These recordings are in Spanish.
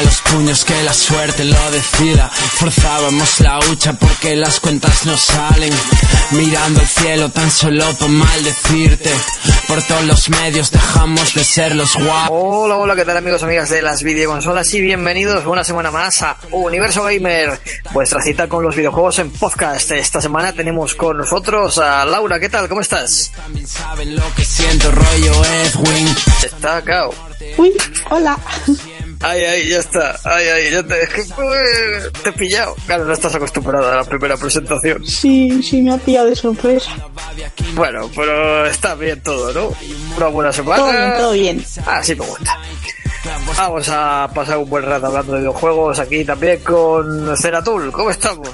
Cierra los puños que la suerte lo decida. Forzábamos la hucha porque las cuentas no salen. Mirando al cielo tan solo para maldecirte. Por todos los medios dejamos de ser los guapos. Hola, hola, ¿qué tal amigos, amigas de las videoconsolas? Y bienvenidos una semana más a Universo Gamer, vuestra cita con los videojuegos en podcast. Esta semana tenemos con nosotros a Laura, ¿qué tal? ¿Cómo estás? También saben lo que siento, rollo Edwin. Está cao. Uy, hola. Ay, ay, ya está. Ay, ay, ya te, te he pillado. Claro, no estás acostumbrada a la primera presentación. Sí, sí, me ha pillado de sorpresa. Bueno, pero está bien todo, ¿no? Una buena semana. Todo bien, todo bien. Así me gusta. Vamos a pasar un buen rato hablando de videojuegos aquí también con Ceratul. ¿Cómo estamos?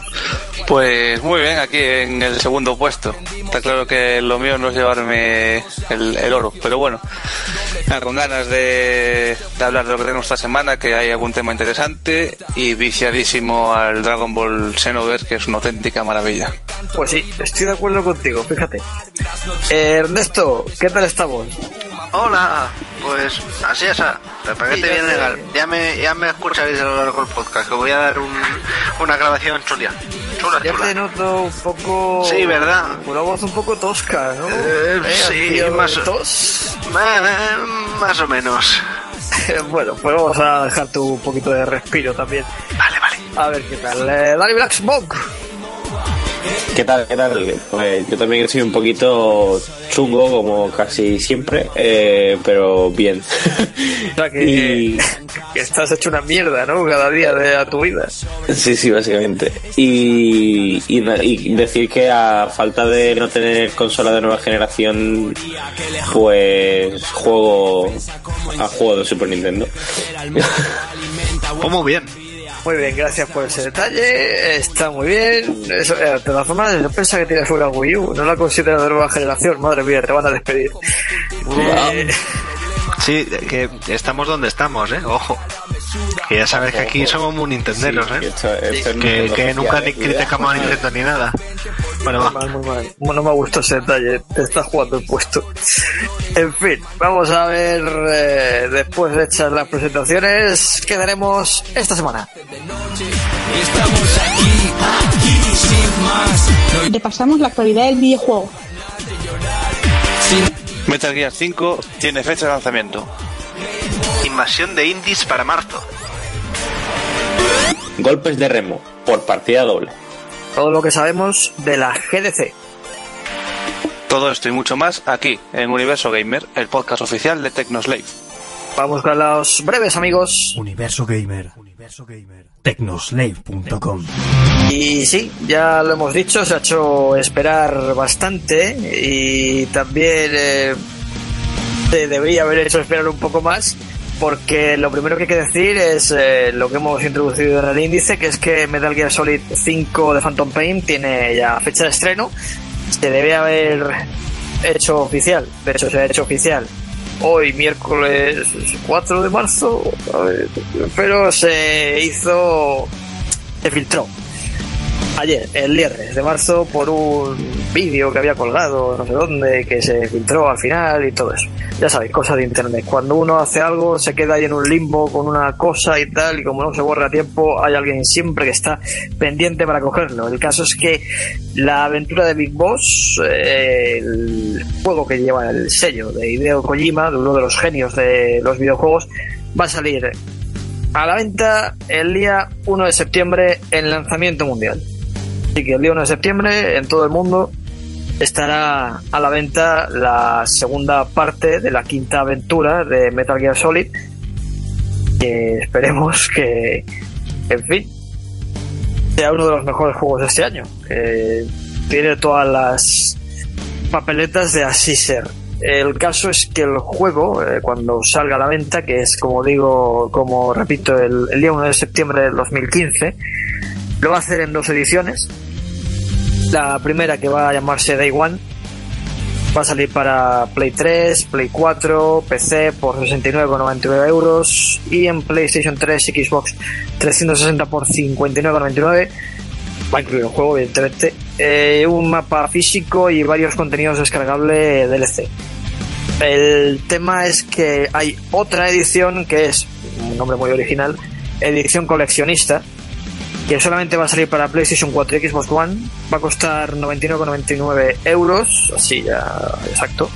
Pues muy bien, aquí en el segundo puesto. Está claro que lo mío no es llevarme el, el oro, pero bueno, con ganas de, de hablar de lo que tenemos esta semana, que hay algún tema interesante y viciadísimo al Dragon Ball Xenoverse, que es una auténtica maravilla. Pues sí, estoy de acuerdo contigo, fíjate. Eh, Ernesto, ¿qué tal estamos? Hola, pues así es, ah, te paquete Sí, bien legal. Ya me, ya me escucharéis a lo largo del podcast, que voy a dar un, una grabación chula. Chula, Ya chula. te noto un poco... Sí, ¿verdad? Una voz un poco tosca, ¿no? Eh, sí, tío, más- tos. Eh, más o menos. bueno, pues vamos a dejarte un poquito de respiro también. Vale, vale. A ver qué tal. Eh, Dani Black Smoke. ¿Qué tal? ¿Qué tal? Pues yo también soy un poquito chungo, como casi siempre, eh, pero bien. O sea que, Y- que estás hecho una mierda, ¿no? Cada día de tu vida. Sí, sí, básicamente. Y, y, decir que a falta de no tener consola de nueva generación, pues juego a juego de Super Nintendo. Muy bien. Muy bien, gracias por ese detalle. Está muy bien. Eso, eh, de todas formas, yo pensaba que tienes una Wii U. No la considero de nueva generación. Madre mía, te van a despedir. Eh, Sí, que estamos donde estamos, ¿eh? Ojo. Que ya sabes que aquí somos muy nintenderos, Sí, que ¿eh? esto- esto es Que, Nintendo que nunca ni ¿eh? criticamos a. Nintendo ni nada. Bueno, Muy mal, muy mal. No me gusta ese detalle. Te estás jugando el puesto. En fin, vamos a ver eh, después de hechas las presentaciones qué tenemos esta semana. Estamos aquí, aquí, sin más. Repasamos la actualidad del videojuego. Metal Gear 5 tiene fecha de lanzamiento. Invasión de indies para marzo. Golpes de remo, por partida doble. Todo lo que sabemos de la GDC. Todo esto y mucho más aquí, en Universo Gamer, el podcast oficial de Tecnoslave. Vamos con los breves amigos. Universo Gamer. Universo Gamer. Tecnoslave.com. Y sí, ya lo hemos dicho, se ha hecho esperar bastante y también eh, se debería haber hecho esperar un poco más porque lo primero que hay que decir es eh, lo que hemos introducido en el índice, que es que Metal Gear Solid 5 de Phantom Pain tiene ya fecha de estreno, se debe haber hecho oficial, de hecho se ha hecho oficial hoy miércoles 4 de marzo, pero se hizo, se filtró ayer, el viernes de marzo, por un vídeo que había colgado, no sé dónde, que se filtró al final y todo eso. Ya sabéis, cosas de internet. Cuando uno hace algo, se queda ahí en un limbo con una cosa y tal, y como no se borra a tiempo, hay alguien siempre que está pendiente para cogerlo. El caso es que la aventura de Big Boss, eh, el juego que lleva el sello de Hideo Kojima, de uno de los genios de los videojuegos, va a salir a la venta el día 1 de septiembre en lanzamiento mundial. Así que el día 1 de septiembre en todo el mundo estará a la venta la segunda parte de la quinta aventura de Metal Gear Solid. Que esperemos que, en fin, sea uno de los mejores juegos de este año. Eh, tiene todas las papeletas de así ser. El caso es que el juego, eh, cuando salga a la venta, que es como digo, como repito, el, el día 1 de septiembre del 2015, lo va a hacer en dos ediciones. La primera que va a llamarse Day One. Va a salir para Play 3, Play 4, PC por 69,99 euros y en PlayStation 3 y Xbox 360 por 59,99 va a incluir el juego evidentemente. Eh, un mapa físico y varios contenidos descargables DLC el tema es que hay otra edición que es un nombre muy original edición coleccionista que solamente va a salir para PlayStation 4 y Xbox One. Va a costar 99,99 euros, así ya exacto.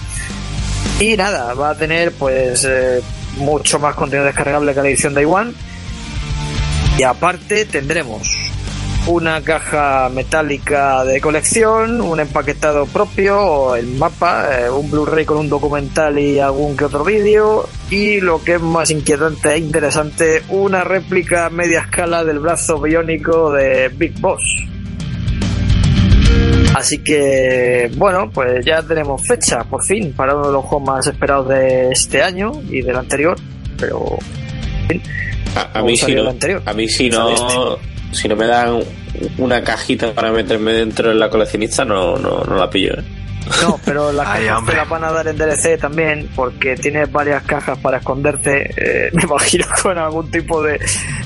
Y nada, va a tener pues eh, mucho más contenido descargable que la edición Day One. Y aparte tendremos una caja metálica de colección, un empaquetado propio, el mapa, eh, un Blu-ray con un documental y algún que otro vídeo, y lo que es más inquietante e interesante, una réplica a media escala del brazo biónico de Big Boss. Así que, bueno, pues ya tenemos fecha, por fin, para uno de los juegos más esperados de este año y del anterior, pero... en fin, A, a ¿Cómo mí si no, a mí si no, si no me dan una cajita para meterme dentro de la coleccionista, no, no, no la pillo. ¿eh? No, pero las Ay, cajas hombre. te las van a dar en DLC también, porque tiene varias cajas para esconderte. eh, me imagino con algún tipo de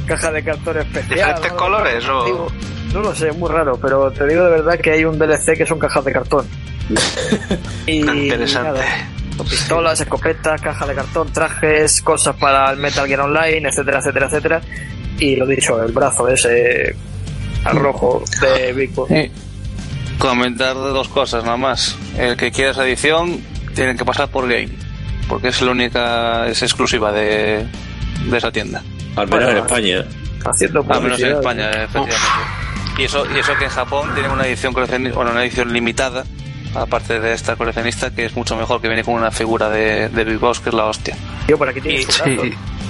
caja de cartón especial. ¿Diferentes ¿no? colores o...? Digo, no lo sé, muy raro, pero te digo de verdad que hay un DLC que son cajas de cartón. y Interesante. nada, con pistolas, escopetas, cajas de cartón, trajes, cosas para el Metal Gear Online, etcétera, etcétera, etcétera. Y lo dicho, el brazo ese al rojo de Big Boss. Sí. Comentar dos cosas nada más. El que quiera esa edición tienen que pasar por Game, porque es la única, es exclusiva de, de esa tienda. Al menos Bueno, en España. Haciendo Al menos en. España, efectivamente. Y eso, y eso que en Japón tienen una edición coleccionista, bueno, una edición limitada, aparte de esta coleccionista, que es mucho mejor, que viene con una figura de, de Big Boss, que es la hostia. Tío, por aquí tienes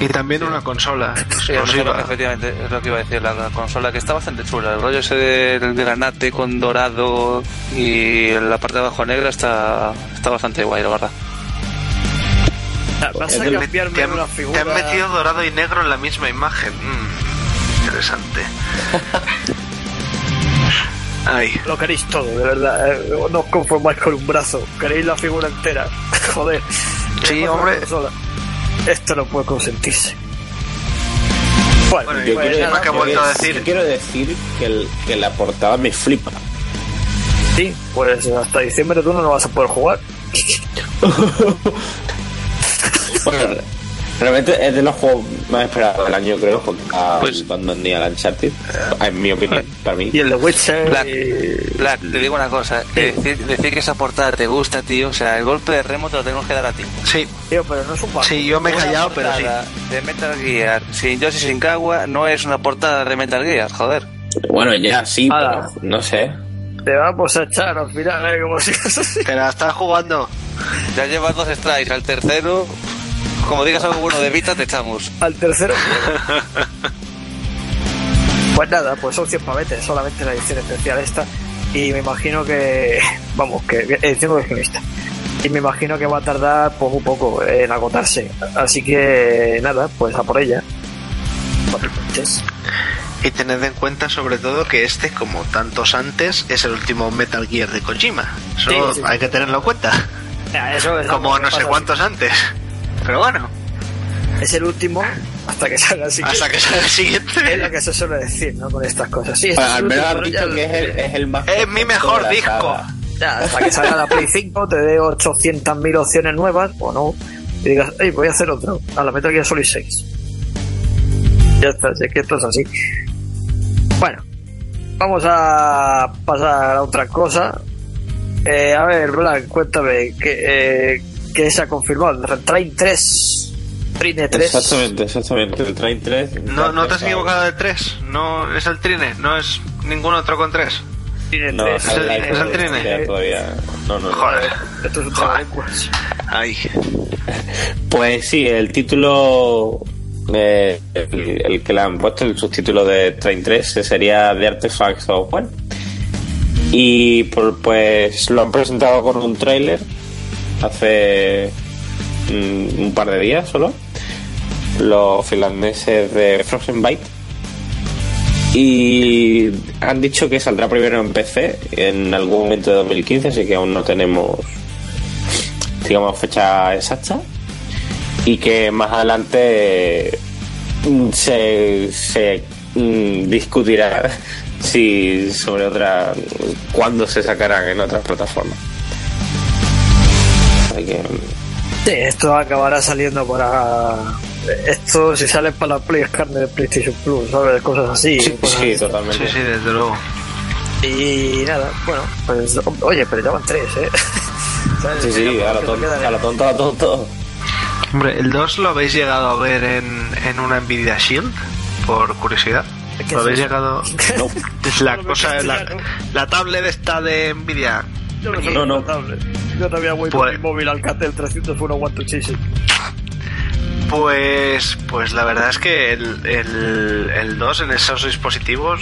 y también una consola Sí, exclusiva. efectivamente, es lo que iba a decir, la, la consola que está bastante chula. El rollo ese del granate con dorado y la parte de abajo negra está, está bastante guay, la verdad. Vas a Te- cambiarme Te han, una te figura. han metido dorado y negro en la misma imagen. Mm, interesante. Ay, Lo queréis todo, de verdad. eh, No os conformáis con un brazo. Queréis la figura entera. Joder. Sí, hombre. Esto no puede consentirse. Bueno, Bueno, Yo pues quiero, nada, que yo a decir- yo quiero decir que, el- que la portada me flipa. sí, pues hasta diciembre tú no lo vas a poder jugar. Bueno, realmente es de los juegos más esperados del año, creo, junto a Pues- Batman y al Uncharted. En mi opinión, para mí. Y el de Witcher. Black, y- Black, te digo una cosa, que decir, decir que esa portada te gusta, tío, o sea, el golpe de remo te lo tenemos que dar a ti. sí, Tío, pero no es un juego. sí, yo me he callado, pero sí. De Metal Gear, sin Yoshi sin Kawa, no es una portada de Metal Gear, joder. Bueno, ya sí, pero no sé. Te vamos a echar al final, ¿eh? Como si. Te la estás jugando. Ya llevas dos strikes, al tercero, como digas algo bueno de Vita, te echamos. Al tercero. pues nada, pues son 100 pavetes, solamente la edición especial esta. Y me imagino que. Vamos, que edición coleccionista. Y me imagino que va a tardar pues, muy poco en agotarse. Así que nada, pues a por ella. Y tened en cuenta sobre todo que este, como tantos antes, es el último Metal Gear de Kojima. Eso Sí, sí. hay que tenerlo en cuenta. Ya, Eso es Como no sé cuántos antes. Pero bueno. Es el último hasta que salga el siguiente. hasta que salga el Es siguiente. lo que se suele decir, ¿no? Con estas cosas. Sí, este Bueno, es al el menos dicho que es el, es el más. Es mi mejor disco. Ya, hasta que salga la Play 5, te dé 800.000 opciones nuevas, o no, y digas, hey, voy a hacer otro, a la Metal Gear Solid 6. Ya está, sé que esto es así. Bueno, vamos a pasar a otra cosa. Eh, a ver, Black, cuéntame, ¿qué, eh, qué se ha confirmado? Train 3. Trine 3. Exactamente, exactamente. El Train 3. No, no te has equivocado de 3. No es el Trine, no es ningún otro con 3. Trine No, 3. es el, es el Trine. Todavía. No, no, no. Joder. Esto es un Joder. Ahí. Pues sí, el título. eh, el, el que le han puesto, el subtítulo de Train 3, eh, sería The Artifact Software. Y por- pues lo han presentado con un tráiler hace mm, un par de días solo. Los finlandeses de Frozen Byte. Y han dicho que saldrá primero en PC en algún momento de 2015, así que aún no tenemos, digamos, fecha exacta. Y que más adelante mm, se, se mm, discutirá si sobre otra cuándo se sacarán en otras plataformas. Que Sí, esto acabará saliendo para. Esto, si sale para la Play, es carne de PlayStation Plus, ¿sabes? Cosas así. sí, cosas sí, así. totalmente. Sí, sí, desde luego. Y nada, bueno, pues. Oye, pero ya van tres, ¿eh? ¿Sabes? Sí, sí, a lo Que tonto, quedan- a lo tonto, a lo tonto. Hombre, ¿el 2 lo habéis llegado a ver en, en una Nvidia Shield? Por curiosidad. ¿Qué ¿Lo habéis llegado? No. Es la cosa, la, castellano. la tablet esta de Nvidia. Yo no, No, no. Yo también voy Pues- con mi móvil Alcatel 301 One. Pues, pues la verdad es que el, el, el 2 en esos dispositivos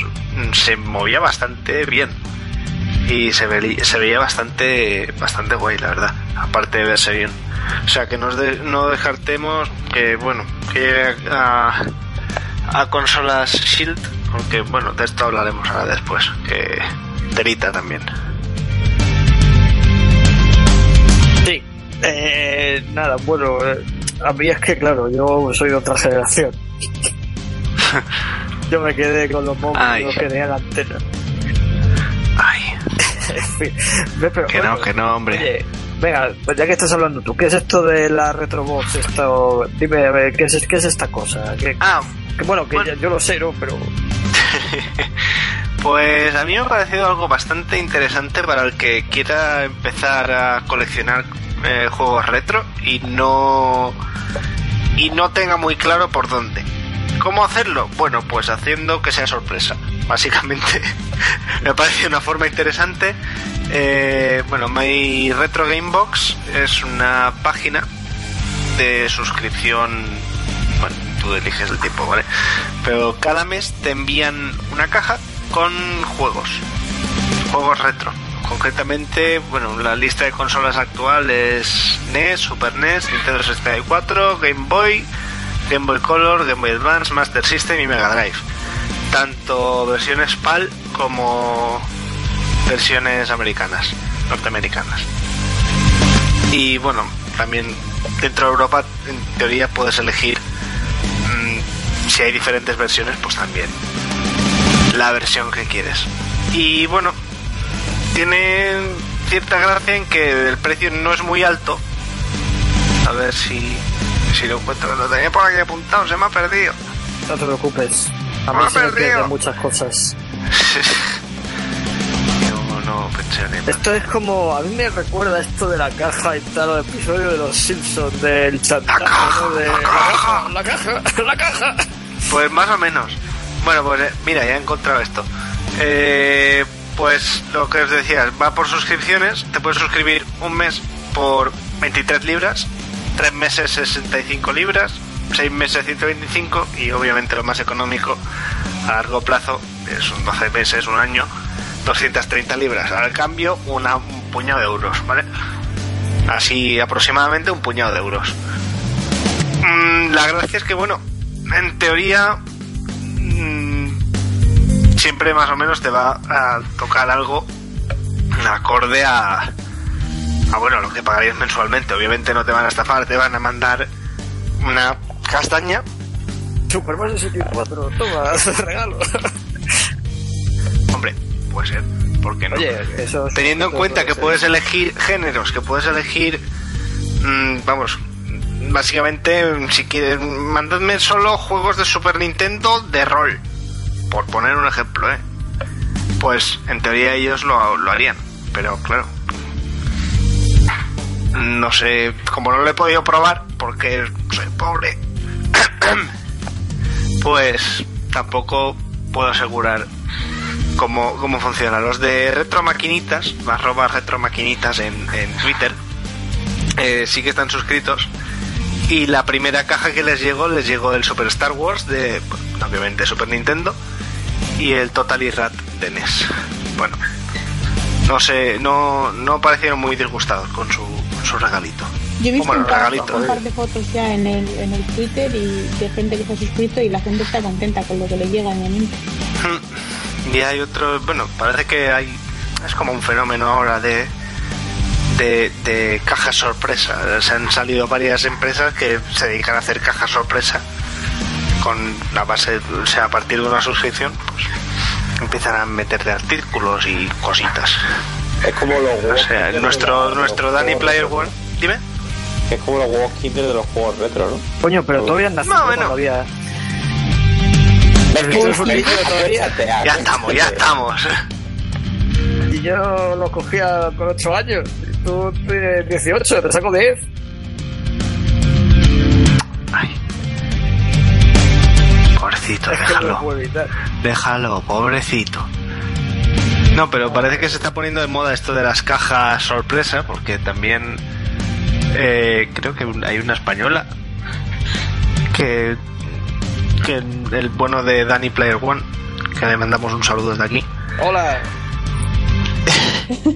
se movía bastante bien. Y se, ve- se veía bastante, bastante guay, la verdad. Aparte de verse bien. O sea, que nos de- no descartemos que, bueno, que a, a consolas Shield, aunque, bueno, de esto hablaremos ahora después. Que telita también. Sí. Eh, nada, bueno, eh, a mí es que, claro, yo soy de otra generación. yo me quedé con los móviles que tenían antena. Ay, En fin, pero, que no, que no, hombre. Oye, venga, pues ya que estás hablando tú, ¿qué es esto de la Retrobox? Esto, dime, a ver, ¿qué es, qué es esta cosa? Ah, que bueno, que bueno. ya- yo lo sé, ¿no? Pero Pues a mí me ha parecido algo bastante interesante para el que quiera empezar a coleccionar eh, juegos retro y no y no tenga muy claro por dónde. ¿Cómo hacerlo? Bueno, pues haciendo que sea sorpresa. Básicamente me parece una forma interesante. Eh, bueno, My Retro Game Box es una página de suscripción. Bueno, tú eliges el tipo, ¿vale? Pero cada mes te envían una caja con juegos. Juegos retro. Concretamente, bueno, la lista de consolas actual es NES, Super NES, Nintendo 64, Game Boy, Game Boy Color, Game Boy Advance, Master System y Mega Drive. Tanto versiones PAL como versiones americanas, norteamericanas. Y bueno, también dentro de Europa en teoría puedes elegir mm, si hay diferentes versiones, pues también la versión que quieres. Y bueno, tiene cierta gracia en que el precio no es muy alto. A ver si, si lo encuentro. Lo tenía por aquí apuntado, se me ha perdido. no te preocupes. A mí Me se me pierden muchas cosas. Yo no pensé. Esto es como, a mí me recuerda esto de la caja y tal, el episodio de los Simpsons, del chantaje, caja, ¿no? De la la caja. caja, la caja, la caja. Pues más o menos. Bueno, pues eh, mira, ya he encontrado esto. Eh, pues lo que os decía, va por suscripciones. Te puedes suscribir un mes por 23 libras, tres meses 65 libras, seis meses 125 y obviamente lo más económico a largo plazo, es un 12 meses, un año, 230 libras. Al cambio, una- un puñado de euros, ¿vale? Así aproximadamente un puñado de euros. Mm, la gracia es que, bueno, en teoría siempre más o menos te va a tocar algo acorde a, a bueno, lo que pagarías mensualmente. Obviamente no te van a estafar, te van a mandar una castaña. Super Mario 64, toma, regalo. Hombre, puede ser, ¿por qué no? Oye, Teniendo en cuenta que ser. puedes elegir géneros, que puedes elegir, mm, vamos, básicamente, mm, si quieres, mandadme solo juegos de Super Nintendo de rol, por poner un ejemplo, ¿eh? Pues en teoría ellos lo, harían, pero claro, no sé, como no lo he podido probar, porque soy pobre, pues tampoco puedo asegurar cómo, cómo funciona. Los de Retromaquinitas, arroba Retromaquinitas en, en Twitter, eh, sí que están suscritos. Y la primera caja que les llegó, les llegó el Super Star Wars de, obviamente, Super Nintendo y el Totally Rat de NES. Bueno, no sé, no, no parecieron muy disgustados con su, con su regalito. Yo he visto Bueno, un, par, regalito, un eh. par de fotos ya en el, en el Twitter y de gente que se ha suscrito y la gente está contenta con lo que le llega obviamente. Y hay otro, bueno, parece que hay, es como un fenómeno ahora de, de, de cajas sorpresa. Se han salido varias empresas que se dedican a hacer cajas sorpresa con la base, o sea, a partir de una suscripción, pues empiezan a meterle artículos y cositas. Es como los O sea, nuestro, nuestro juegos Danny Player. One, dime. Es como los huevos Kinder de los juegos retro, ¿no? Coño, pero todavía han nacido Más o menos. todavía. Es que es un niño todavía. Ya estamos, ya estamos. Y yo lo cogía con 8 años. Y Tú tienes 18, te saco 10. Pobrecito, déjalo. Déjalo, pobrecito. No, pero parece que se está poniendo de moda esto de las cajas sorpresa, porque también eh, creo que hay una española que, que el bueno de Danny Player One, que le mandamos un saludo desde aquí, Hola.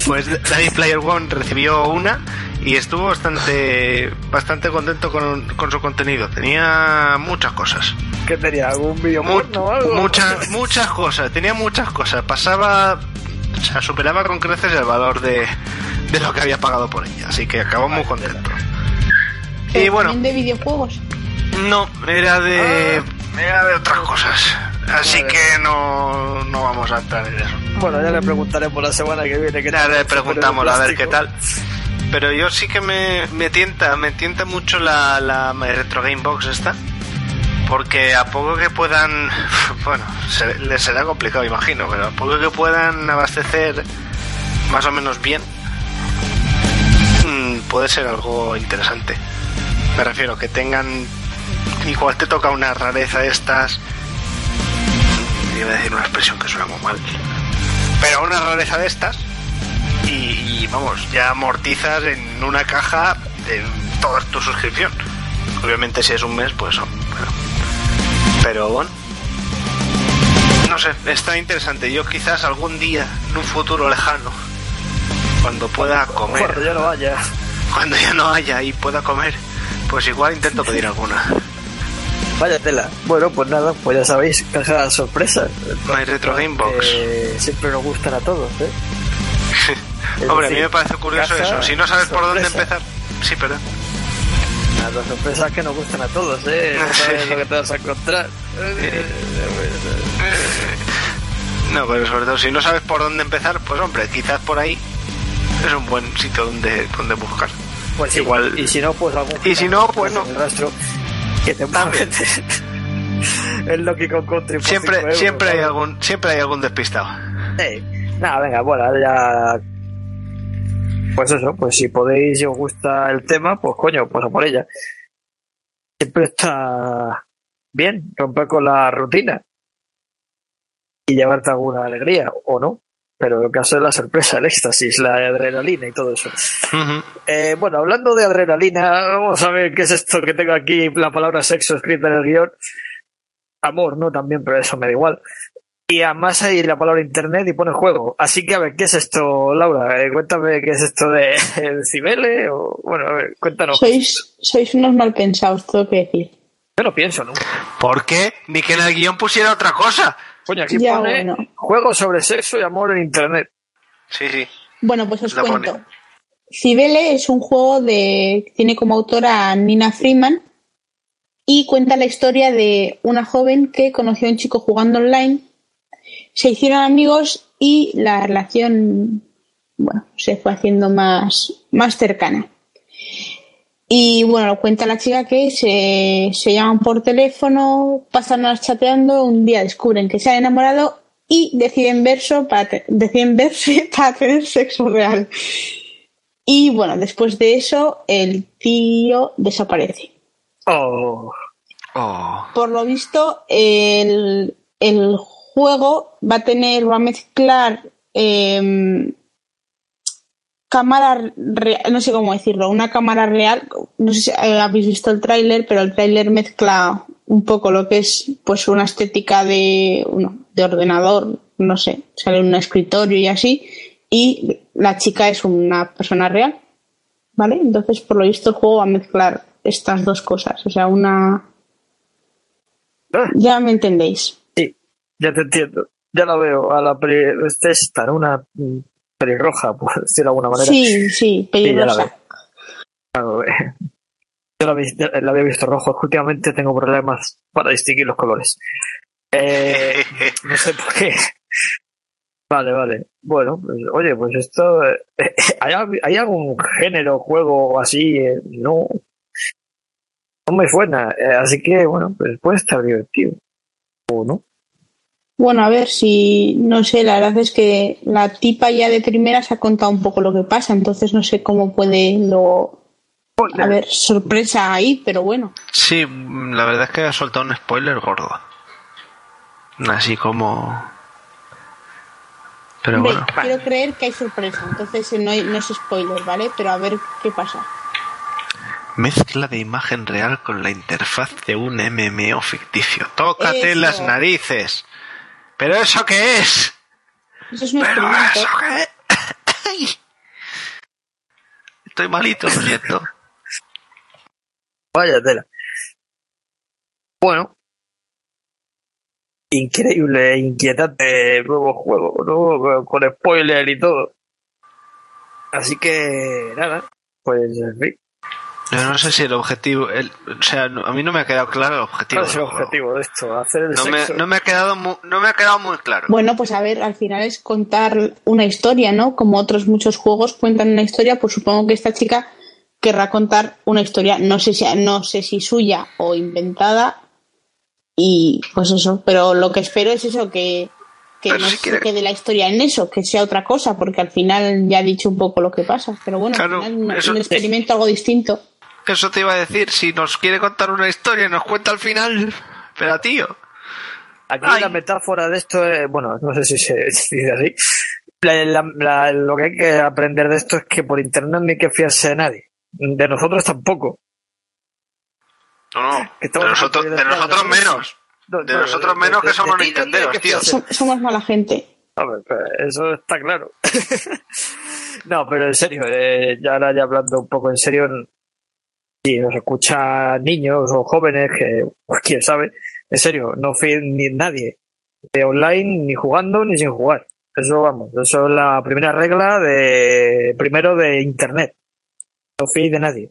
pues Danny Player One recibió una y estuvo bastante bastante contento con, con su contenido. Tenía muchas cosas. ¿Qué tenía? ¿Algún vídeo Mu- porno o algo? muchas muchas cosas tenía muchas cosas pasaba o sea superaba con creces el valor de, de lo que había pagado por ella así que acabó muy contento y bueno también de videojuegos. no era de era de otras cosas así Vale. que no no vamos a entrar en eso Bueno, ya le preguntaremos la semana que viene. qué ya tal, le preguntamos a ver qué tal pero yo sí que me, me tienta me tienta mucho la, la retro game box esta porque a poco que puedan bueno les será complicado imagino pero a poco que puedan abastecer más o menos bien mm, puede ser algo interesante. Me refiero que tengan igual te toca una rareza de estas iba a decir una expresión que suena muy mal pero una rareza de estas y, y, vamos, ya amortizas en una caja en toda tu suscripción. Obviamente si es un mes, pues no. Pero, bueno. No sé, está interesante. Yo quizás algún día, en un futuro lejano, cuando pueda comer, Cuando ya no vaya. cuando ya no haya y pueda comer, pues igual intento pedir alguna. Vaya tela. Bueno, pues nada, pues ya sabéis, caja sorpresa. My Retro Game Box. Eh, siempre nos gustan a todos, ¿eh? Es Hombre, a mí me parece curioso eso. Si no sabes por dónde empezar. Sí, perdón. Las sorpresas que nos gustan a todos, ¿eh? No sabes lo que te vas a encontrar. No, pero sobre todo si no sabes por dónde empezar, pues hombre, quizás por ahí es un buen sitio donde, donde buscar. Pues sí, Igual- Y si no, pues algún. Y si no, pues no. El rastro que te También. El Loki con Country. cinco Siempre, euros, siempre hay algún, siempre hay algún despistado. Eh, Nada, venga, bueno, ya. Pues eso, pues si podéis y os gusta el tema, pues coño, pues a por ella. Siempre está bien romper con la rutina y llevarte alguna alegría, o no. Pero en el caso de la sorpresa, el éxtasis, la adrenalina y todo eso. Eh, bueno, hablando de adrenalina, vamos a ver qué es esto que tengo aquí, la palabra sexo escrita en el guion. Amor, ¿no? También, pero eso me da igual. Y además hay la palabra internet y pone juego. Así que a ver, ¿qué es esto, Laura? Eh, cuéntame qué es esto de el Cibele o bueno, a ver, cuéntanos. Sois, sois unos mal pensados, tengo que decir. Yo no pienso, ¿no? ¿Por qué? Ni que en el guion pusiera otra cosa. Coño, aquí Ya, pone bueno. juego sobre sexo y amor en internet. Sí, sí. Bueno, pues os cuento. pone. Cibele es un juego de. tiene como autora a Nina Freeman y cuenta la historia de una joven que conoció a un chico jugando online, se hicieron amigos y la relación, bueno, se fue haciendo más, más cercana. Y bueno, cuenta la chica que se, se llaman por teléfono, pasan horas chateando, un día descubren que se han enamorado y deciden, verso para te- deciden verse para tener sexo real. Y bueno, después de eso, el tío desaparece. Oh, Oh. Por lo visto, el, el juego va a tener, va a mezclar em, cámara, re- no sé cómo decirlo, una cámara real. No sé si eh, habéis visto el tráiler, pero el tráiler mezcla un poco lo que es pues una estética de, de ordenador, no sé, sale en un escritorio y así, y la chica es una persona real, ¿vale? Entonces, por lo visto, el juego va a mezclar estas dos cosas, o sea, una... Ah. Ya me entendéis. Sí, ya te entiendo. Ya la veo. A la peli, este es esta, ¿no? una pelirroja, por decirlo de alguna manera. Sí, sí, Sí, veo. Claro, eh, Yo la, había visto rojo. Últimamente tengo problemas para distinguir los colores. Eh, no sé por qué. Vale, vale. Bueno, pues, oye, pues esto. eh, ¿hay, ¿Hay algún género, juego así? Eh, no. No me suena. eh, así que, bueno, pues puede estar divertido. O no. Bueno, a ver si, no sé, la verdad es que la tipa ya de primeras ha contado un poco lo que pasa, entonces no sé cómo puede lo... A ver, sorpresa ahí, pero bueno. Sí, la verdad es que ha soltado un spoiler gordo. Así como... Pero Hombre, bueno. quiero creer que hay sorpresa, entonces eh, no, hay- no es spoiler, ¿vale? Pero a ver qué pasa. Mezcla de imagen real con la interfaz de un MMO ficticio. Tócate Eso. las narices. ¿Pero eso qué es? Eso es un ¿Pero eso qué Ay. Estoy malito, lo siento. Vaya tela. Bueno. Increíble, inquietante nuevo juego, ¿no? Con spoiler y todo. Así que, nada, pues, en fin, Yo no sé si el objetivo... el- o sea, no- a mí no me ha quedado claro el objetivo. ¿cuál es el objetivo de esto? Hacer el No me, no me ha quedado mu- no me ha quedado muy claro. Bueno, pues a ver, al final es contar una historia, ¿no? Como otros muchos juegos cuentan una historia, pues supongo que esta chica querrá contar una historia, no sé si, no sé si suya o inventada, y pues eso, pero lo que espero es eso, que, que Pero no si se quiere- quede la historia en eso, que sea otra cosa, porque al final ya ha dicho un poco lo que pasa, pero bueno, Claro, al final un- eso- un experimento algo distinto. Eso te iba a decir, si nos quiere contar una historia y nos cuenta al final. Pero tío. Aquí Ay. la metáfora de esto es, bueno, no sé si se dice así. La- la- la- lo que hay que aprender de esto es que por internet no hay que fiarse de nadie. De nosotros tampoco. No, no. Que De nosotros, de menos. No, De no, nosotros menos que somos nintenderos, tío. somos mala gente. Pues, eso está claro. no, pero en serio, eh, ya ahora ya hablando un poco en serio, si nos escuchan niños o jóvenes, que pues, quién sabe, en serio, no fíen ni nadie, de online, ni jugando, ni sin jugar. Eso vamos, eso es la primera regla de primero de internet. No fíes de nadie.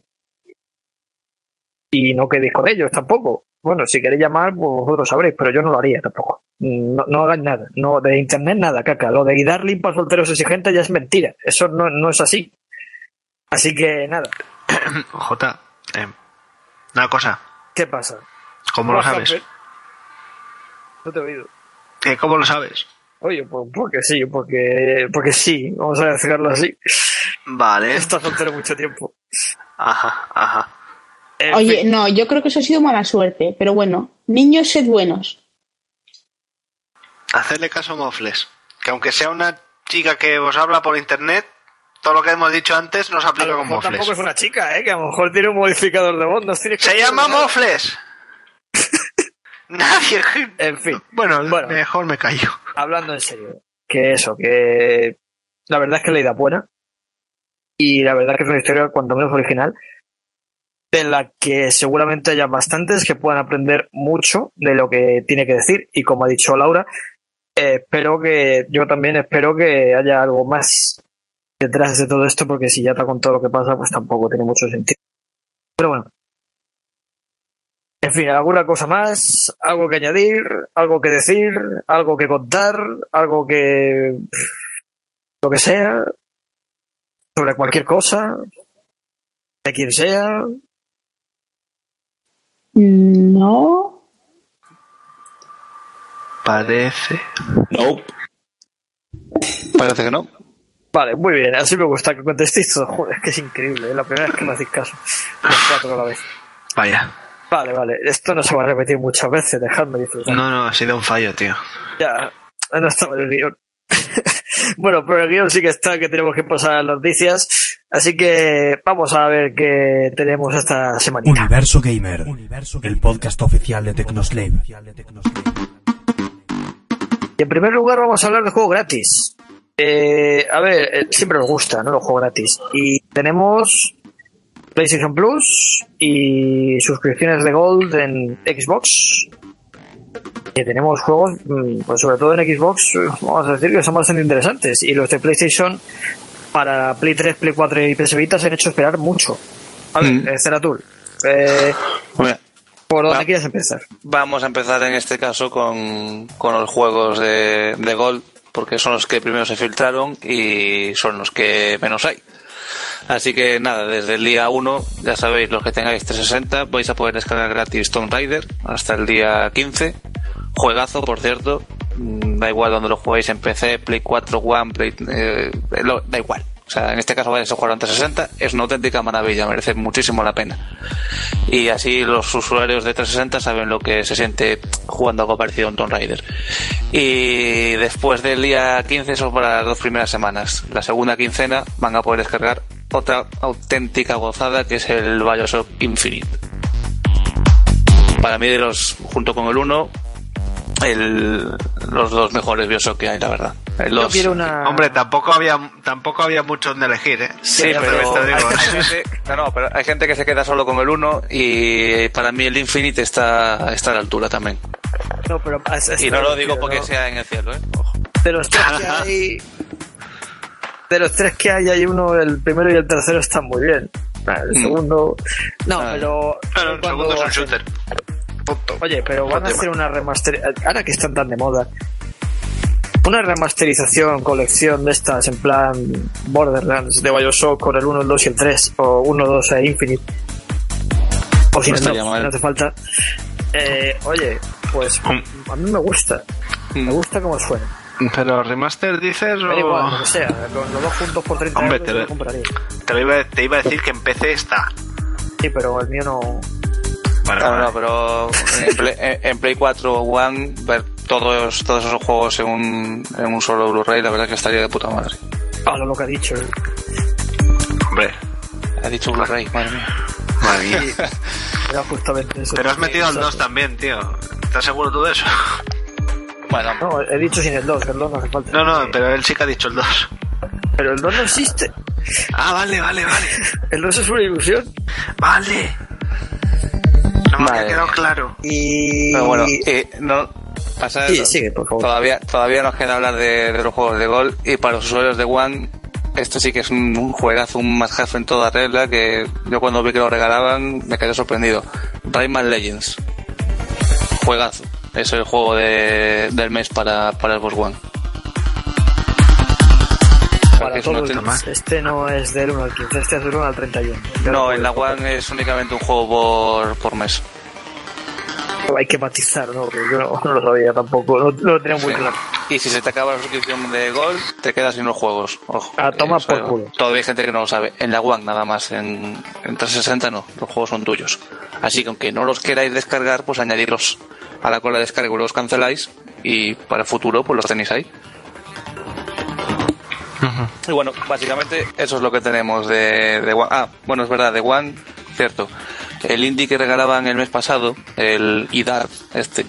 Y no quedéis con ellos tampoco. Bueno, si queréis llamar, pues vosotros sabréis, pero yo no lo haría tampoco. No, no hagáis nada. No, de internet nada, caca. Lo de dar link para solteros exigentes ya es mentira. Eso no, no es así. Así que nada. Jota, eh, una cosa. ¿Qué pasa? ¿Cómo lo sabes? No te he oído. ¿Qué, ¿Cómo lo sabes? Oye, pues porque sí, porque, porque sí, vamos a decirlo así. Vale. Está soltero mucho tiempo. Ajá, ajá. En Oye, fin, no, yo creo que eso ha sido mala suerte, pero bueno, niños, sed buenos. Hacerle caso a Mofles. Que aunque sea una chica que os habla por internet, todo lo que hemos dicho antes nos a aplica lo con mejor tampoco es Mofles. una chica, ¿eh? Que a lo mejor tiene un modificador de voz. tiene que ¡Se llama nada. Mofles! Nadie. En fin. Bueno, Bueno. mejor me callo. hablando en serio, que eso, que la verdad es que la idea es buena y la verdad que es una historia cuanto menos original de la que seguramente haya bastantes que puedan aprender mucho de lo que tiene que decir y como ha dicho Laura, eh, espero que yo también espero que haya algo más detrás de todo esto porque si ya te ha contado lo que pasa pues tampoco tiene mucho sentido. Pero bueno. En fin, ¿alguna cosa más? ¿Algo que añadir? ¿Algo que decir? ¿Algo que contar? ¿Algo que... lo que sea? ¿Sobre cualquier cosa? ¿De quien sea? No. Parece. Nope. Parece que no. Vale, muy bien, así me gusta que contestéis todo. Joder, es que es increíble, es la primera vez que me hacéis caso. Los cuatro a la vez. Vaya. Vale, vale. Esto no se va a repetir muchas veces. Dejadme disfrutar. No, no, ha sido un fallo, tío. Ya, no estaba en el guion. bueno, pero el guion sí que está, que tenemos que pasar a las noticias. Así que vamos a ver qué tenemos esta semanita. Universo Gamer, el podcast oficial de Tecnoslave. Y en primer lugar vamos a hablar de juego gratis. Eh, a ver, eh, siempre nos gusta, ¿no? Los juegos gratis. Y tenemos PlayStation Plus y suscripciones de Gold en Xbox. Que tenemos juegos, mm, pues sobre todo en Xbox, vamos a decir que son bastante interesantes. Y los de PlayStation para Play 3, Play 4 y PS Vita se han hecho esperar mucho. A ver, Mm. Zeratul, eh, ¿por dónde Va. quieres empezar? Vamos a empezar en este caso con, con los juegos de, de Gold, porque son los que primero se filtraron y son los que menos hay. Así que nada, desde el día 1, ya sabéis, los que tengáis 360, vais a poder descargar gratis Tomb Raider hasta el día 15. Juegazo, por cierto. Mm, Da igual donde lo juguéis en PC, Play 4, One, Play, eh, da igual. O sea, en este caso vais a jugar en 360, es una auténtica maravilla, merece muchísimo la pena. Y así los usuarios de 360 saben lo que se siente jugando algo parecido a un Tomb Raider. Y después del día 15, eso para las dos primeras semanas. La segunda quincena van a poder descargar otra auténtica gozada que es el Bioshock Infinite. Para mí, de los, junto con el 1, el, los dos mejores Bioshock que hay, la verdad. El Yo quiero una... Hombre, tampoco había, tampoco había mucho donde elegir, ¿eh? Sí, pero, te digo. hay, gente, no, no, pero hay gente que se queda solo con el 1 y para mí el Infinite está, está a la altura también. No, pero es- es- Y no lo digo porque ¿no? sea en el cielo, ¿eh? Ojo. De los tres que hay. De los tres que hay, hay uno, el primero y el tercero están muy bien. El Mm. segundo. No, pero. Pero el segundo es un shooter. Punto. Oye, pero van a hacer una remaster. Ahora que están tan de moda. Una remasterización, colección de estas en plan Borderlands de Bioshock con el 1, el 2 y el 3. O 1, 2 e Infinite. O sin No el estaría 2, mal. no hace falta. Eh, oye, pues Mm. a mí me gusta. Me gusta cómo suena. Pero remaster dices da igual, lo o... que sea. Los dos juntos por 30 Hombre, euros te lo- lo compraría. Te, lo iba, te iba a decir que en PC está. Sí, pero el mío no. Vale, No, vale. no, pero en Play, en- Play 4 o One, todos, todos esos juegos en un, en un solo Blu-ray, la verdad que estaría de puta madre. Ah, lo que ha dicho. Hombre, Ha dicho Blu-ray, madre mía. madre mía. Era justamente eso. Pero has metido el Exacto. 2 también, tío. ¿Estás seguro tú de eso? Bueno, No, he dicho sin el 2, el 2 no hace falta. No, no, pero él sí que ha dicho el 2. Pero el 2 no existe. Ah, vale, vale, vale. El 2 es una ilusión. Vale. No me había quedado claro. Y. pero bueno, eh, no, pasa Sí, sigue, por favor. Todavía, todavía nos queda hablar de, de los juegos de Gol y para los usuarios de One, esto sí que es un, un juegazo, un más en toda regla que yo cuando vi que lo regalaban me quedé sorprendido. Rayman Legends. Juegazo. Es el juego de, del mes para, para el Xbox One. Para todos, auténtica- este no es del 1 al 15, este es del 1 al 31. No, en la One es únicamente un juego por, por mes. Hay que matizar, ¿no? Porque yo no, no lo sabía tampoco, no, no lo tenía muy claro. Y si se te acaba la suscripción de Gold, te quedas sin los juegos. Ojo. Ah, toma Eh, por culo. Todavía hay gente que no lo sabe. En la One nada más. En, en 360 no. Los juegos son tuyos. Así que aunque no los queráis descargar, pues añadirlos a la cola de descarga y los canceláis. Y para el futuro, pues los tenéis ahí. Y bueno, básicamente eso es lo que tenemos de, de One. Ah, bueno, es verdad, de One, cierto. El indie que regalaban el mes pasado, el IDAR, este,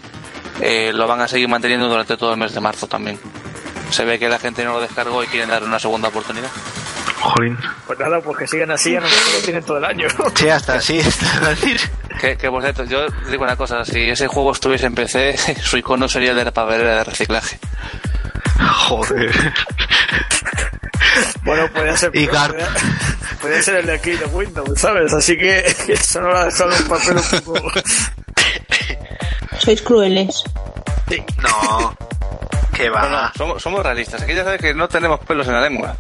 eh, lo van a seguir manteniendo durante todo el mes de marzo también. Se ve que la gente no lo descargó y quieren dar una segunda oportunidad. Jolín. Pues nada, pues que sigan así, a lo mejor lo tienen todo el año. Sí, hasta así, decir. Que, que por cierto, yo digo una cosa, si ese juego estuviese en PC, su icono sería el de la papelera de reciclaje. Joder. Bueno, podría ser. Y ser el de aquí de Windows, ¿sabes? Así que eso no lo ha dejado un papel un poco. Sois crueles. Sí. No. Que No, no, va. somos, somos realistas. Aquí ya sabes que no tenemos pelos en la lengua.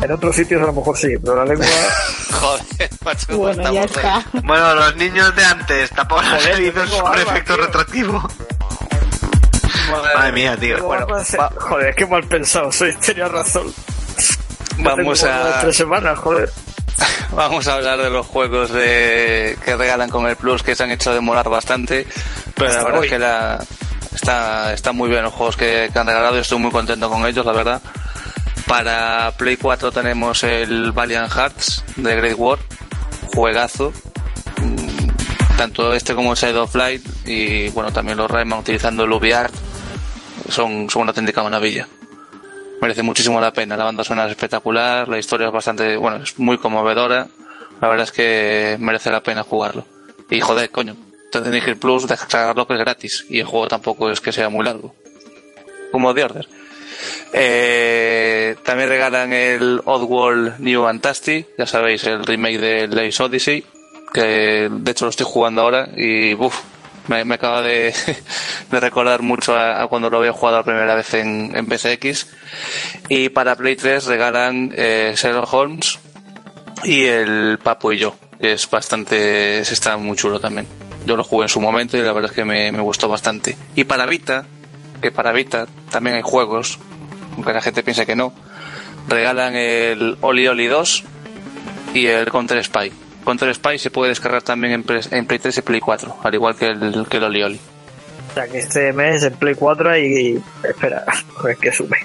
En otros sitios a lo mejor sí, pero la lengua. Joder, macho. ¿cómo Bueno, ya está. Bueno, los niños de antes tapaban los con barba, efecto tío. Madre mía, tío. Bueno, va- Joder, qué mal pensado soy, tenía razón. Vamos a, tres semanas, joder. Vamos a hablar de los juegos de que regalan con el Plus que se han hecho demorar bastante, pero la verdad hoy. es que la, está, están muy bien los juegos que, que han regalado y estoy muy contento con ellos, la verdad. Para Play 4 tenemos el Valiant Hearts de Great War, juegazo. Mm, Tanto este como el Side of Light y bueno, también los Rayman utilizando el UbiArt son, son una auténtica maravilla merece muchísimo la pena. La banda suena espectacular, la historia es bastante, bueno, es muy conmovedora. La verdad es que merece la pena jugarlo. Y joder, coño, tenéis el Plus, descargarlo que es gratis. Y el juego tampoco es que sea muy largo. Como The Order. Eh, también regalan el Oddworld New Fantastic, ya sabéis, el remake de Lace Odyssey, que de hecho lo estoy jugando ahora y uff, me, acaba de, recordar mucho a, cuando lo había jugado la primera vez en, PCX. Y para Play 3 regalan eh, Sherlock Holmes y el Papo y yo, es bastante, está muy chulo también. Yo lo jugué en su momento y la verdad es que me, me gustó bastante. Y para Vita, que para Vita también hay juegos, aunque la gente piense que no, regalan el Oli Oli 2 y el Counter Spy. Counter Spy se puede descargar también en, Play- en Play 3 y Play 4, al igual que el, que el Oli Oli. O sea que este mes en Play 4 hay. Espera, ver qué sube.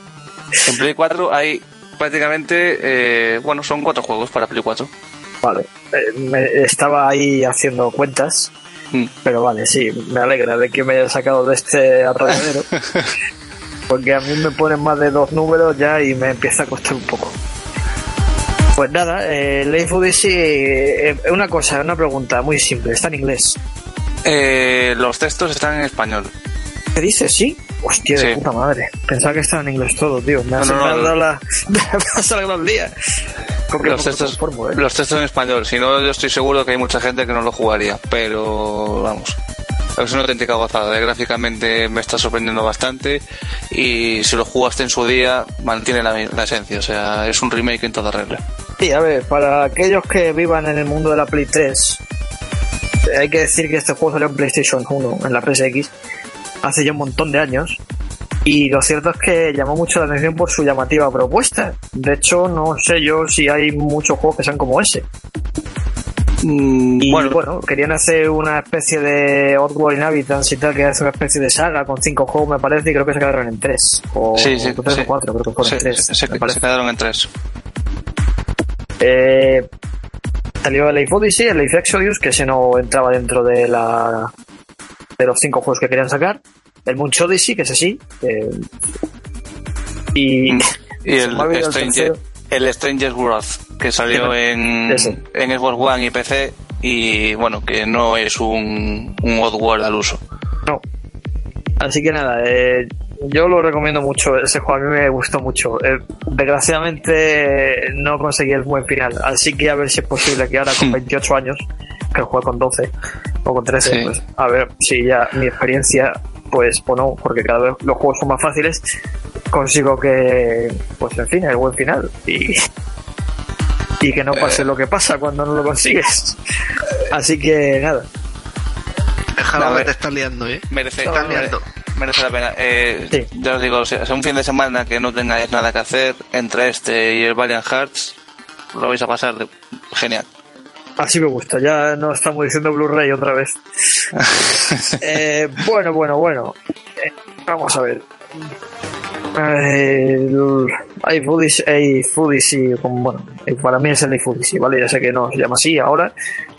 En Play 4 hay prácticamente, eh, bueno, son cuatro juegos para Play 4. Vale. Eh, me- estaba ahí haciendo cuentas. Mm. Pero vale, sí, me alegra de que me haya sacado de este atolladero. porque a mí me ponen más de dos números ya y me empieza a costar un poco. Pues nada, eh, Life Odyssey, eh, una cosa, una pregunta muy simple, está en inglés. Eh, los textos están en español. ¿Qué dices? ¿Sí? Hostia, de Sí. puta madre. Pensaba que estaba en inglés todo, tío. Me has, No, no, no. la... me has el día. Los textos, conformo, ¿eh? los textos en español, si no, yo estoy seguro que hay mucha gente que no lo jugaría, pero vamos. Es una auténtica gozada, eh, gráficamente me está sorprendiendo bastante y si lo jugaste en su día mantiene la, la esencia, o sea, es un remake en toda regla. Sí, a ver, para aquellos que vivan en el mundo de la Play 3, eh, hay que decir que este juego salió en PlayStation 1, en la PSX, hace ya un montón de años. Y lo cierto es que llamó mucho la atención por su llamativa propuesta. De hecho, no sé yo si hay muchos juegos que sean como ese. Y bueno, bueno, querían hacer una especie de Oddworld Inhabitants y tal, que hace una especie de saga con cinco juegos, me parece, y creo que se quedaron en tres. O, sí, sí, o tres sí. o cuatro, creo que fueron tres. se- se quedaron en tres. Eh, salió el Life Odyssey, el Life Exodus, que ese no entraba dentro de la de los cinco juegos que querían sacar. El Munch Odyssey, que es así. eh, y, Y se el, el Stranger, el Stranger's Wrath, que salió en, Ese. en Xbox One y PC, y bueno, que no es un, un Oddworld al uso. No. Así que nada, eh, yo lo recomiendo mucho. Ese juego a mí me gustó mucho. Eh, desgraciadamente no conseguí el buen final. Así que a ver si es posible que ahora con 28 años, que juego con 12 o con 13, Sí. pues a ver si ya mi experiencia, pues o no, porque cada vez los juegos son más fáciles, consigo que, pues en fin, el buen final. Y, y que no pase lo que pasa cuando no lo consigues. Así que nada. Déjalo A que ver. te estás liando, ¿eh? Merece, Te estás liando. Merece la pena. Eh, Sí. Ya os digo, si es un fin de semana que no tengáis nada que hacer, entre este y el Valiant Hearts, lo vais a pasar de- genial. Así me gusta, ya no estamos diciendo Blu-ray otra vez. Eh, bueno, bueno, bueno. Eh, vamos a ver. Eh, hay foodies, hay foodies y como, bueno, eh, para mí es el foodies, ¿vale? Ya sé que no se llama así ahora,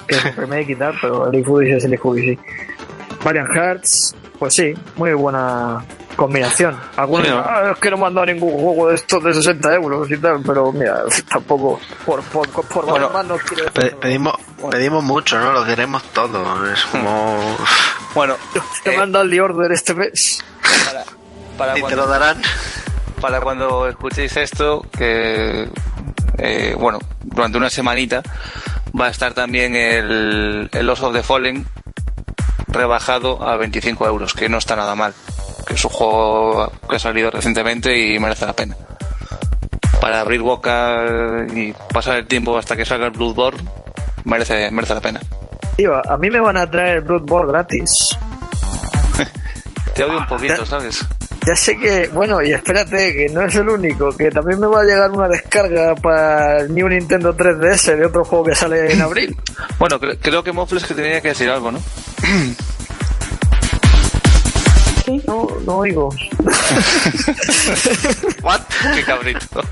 que remake y tal, pero el foodies es el foodies. Variant Hearts, pues sí, muy buena combinación. Algunos Sí, ¿no? dicen, "Ah, es que no me han dado ningún juego de estos de 60 euros y tal, pero mira, tampoco por, por, por Bueno, más no quiero decir pedimos, pedimos mucho, ¿no? Lo queremos todo. Es como. Bueno, que me han dado el The Order este mes. para, para Y te cuando- lo darán. para cuando escuchéis esto, que eh, bueno, durante una semanita va a estar también el, el Lost of the Fallen rebajado a 25 euros, que no está nada mal, que es un juego que ha salido recientemente y merece la pena. Para abrir boca y pasar el tiempo hasta que salga el Bloodborne, merece, merece la pena. Tío, a mí me van a traer Bloodborne gratis. Te odio un poquito, ¿sabes? Ya sé que, bueno, y espérate, que no es el único, que también me va a llegar una descarga para el New Nintendo 3DS de otro juego que sale en abril. Bueno, cre- creo que Mofles que tenía que decir algo, ¿no? Sí. No, no oigo. ¿What? Qué cabrito.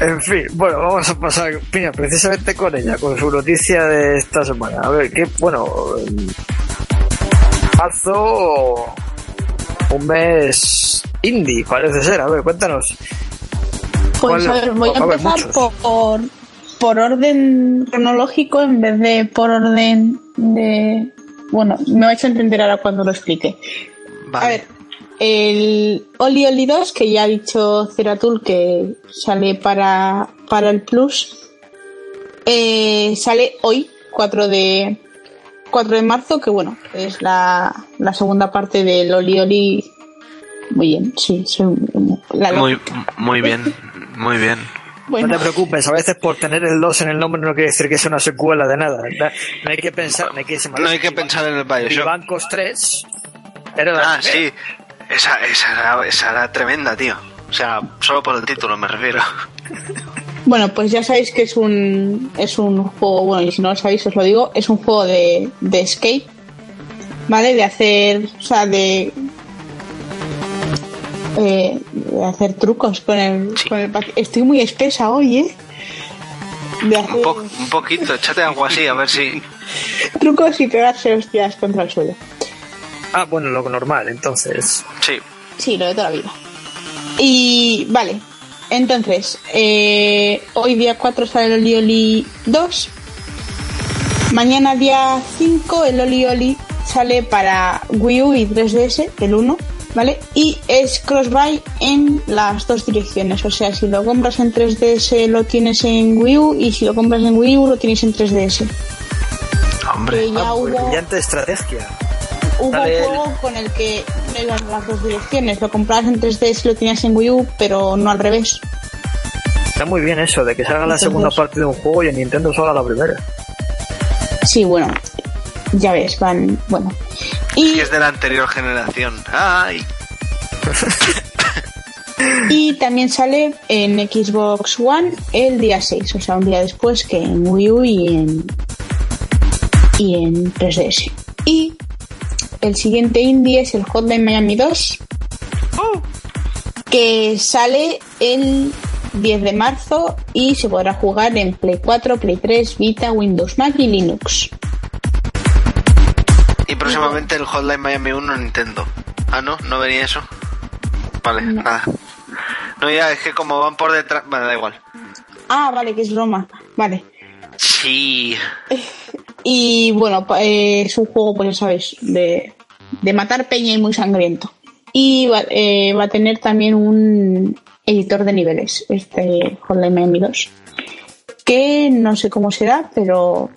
En fin, bueno, vamos a pasar, Piña, precisamente con ella, con su noticia de esta semana. A ver, qué, bueno, en marzo, un mes indie, parece ser. A ver, cuéntanos. Pues ¿Cuál- a ver, voy a empezar por, por, por orden cronológico en vez de por orden de... Bueno, me vais a entender ahora cuando lo explique. Vale. A ver, el Oli Oli 2, que ya ha dicho Ceratul que sale para, para el Plus, eh, sale hoy, 4 de, 4 de marzo, que bueno, es la, la segunda parte del Oli Oli. Muy bien, sí, soy la Muy, muy bien, muy bien. bueno. No te preocupes, a veces por tener el 2 en el nombre no quiere decir que sea una secuela de nada. No no hay que pensar, no hay que No hay que pensar en el Bioshock. Bancos 3 era la Ah, sí. Esa, esa, era, esa era tremenda, tío. O sea, solo por el título me refiero. Bueno, pues ya sabéis que es un, es un juego, bueno, y si no lo sabéis os lo digo, es un juego de, de skate, ¿vale? De hacer, o sea, de, eh, de hacer trucos con el, con el Estoy muy espesa hoy, ¿eh? De hacer Un, po- un poquito, échate algo así, a ver si. trucos y pegarse hostias contra el suelo. Ah, bueno, lo normal, entonces. Sí. Sí, lo de toda la vida. Y vale, entonces, eh, hoy día 4 sale el Oli Oli 2. Mañana día 5 el Oli Oli sale para Wii U y 3DS, el 1, ¿vale? Y es cross-buy en las dos direcciones. O sea, si lo compras en 3DS lo tienes en Wii U y si lo compras en Wii U lo tienes en 3DS. Hombre. Ah, hubo, brillante estrategia. Hubo el- juego con el que eran las dos direcciones. Lo comprabas en 3DS y lo tenías en Wii U, pero no al revés. Está muy bien eso, de que salga la Entonces- segunda parte de un juego y en Nintendo solo la primera. Sí, bueno, ya ves, van, bueno. Y, es de la anterior generación. Ay. y también sale en Xbox One el día 6, o sea, un día después que en Wii U y en, y en 3DS. Y el siguiente indie es el Hotline Miami 2, que sale el 10 de marzo y se podrá jugar en Play 4, Play 3, Vita, Windows Mac y Linux. Y próximamente el Hotline Miami 1 en Nintendo. Ah, no, no venía eso. Vale, nada. No, ya, es que como van por detrás. Bueno, da igual. Ah, vale, que es broma. Vale. Sí. Y bueno, eh, es un juego, pues ya sabéis, de, de matar peña y muy sangriento. Y va, eh, va a tener también un editor de niveles, este Hotline Miami 2. Que no sé cómo será, pero,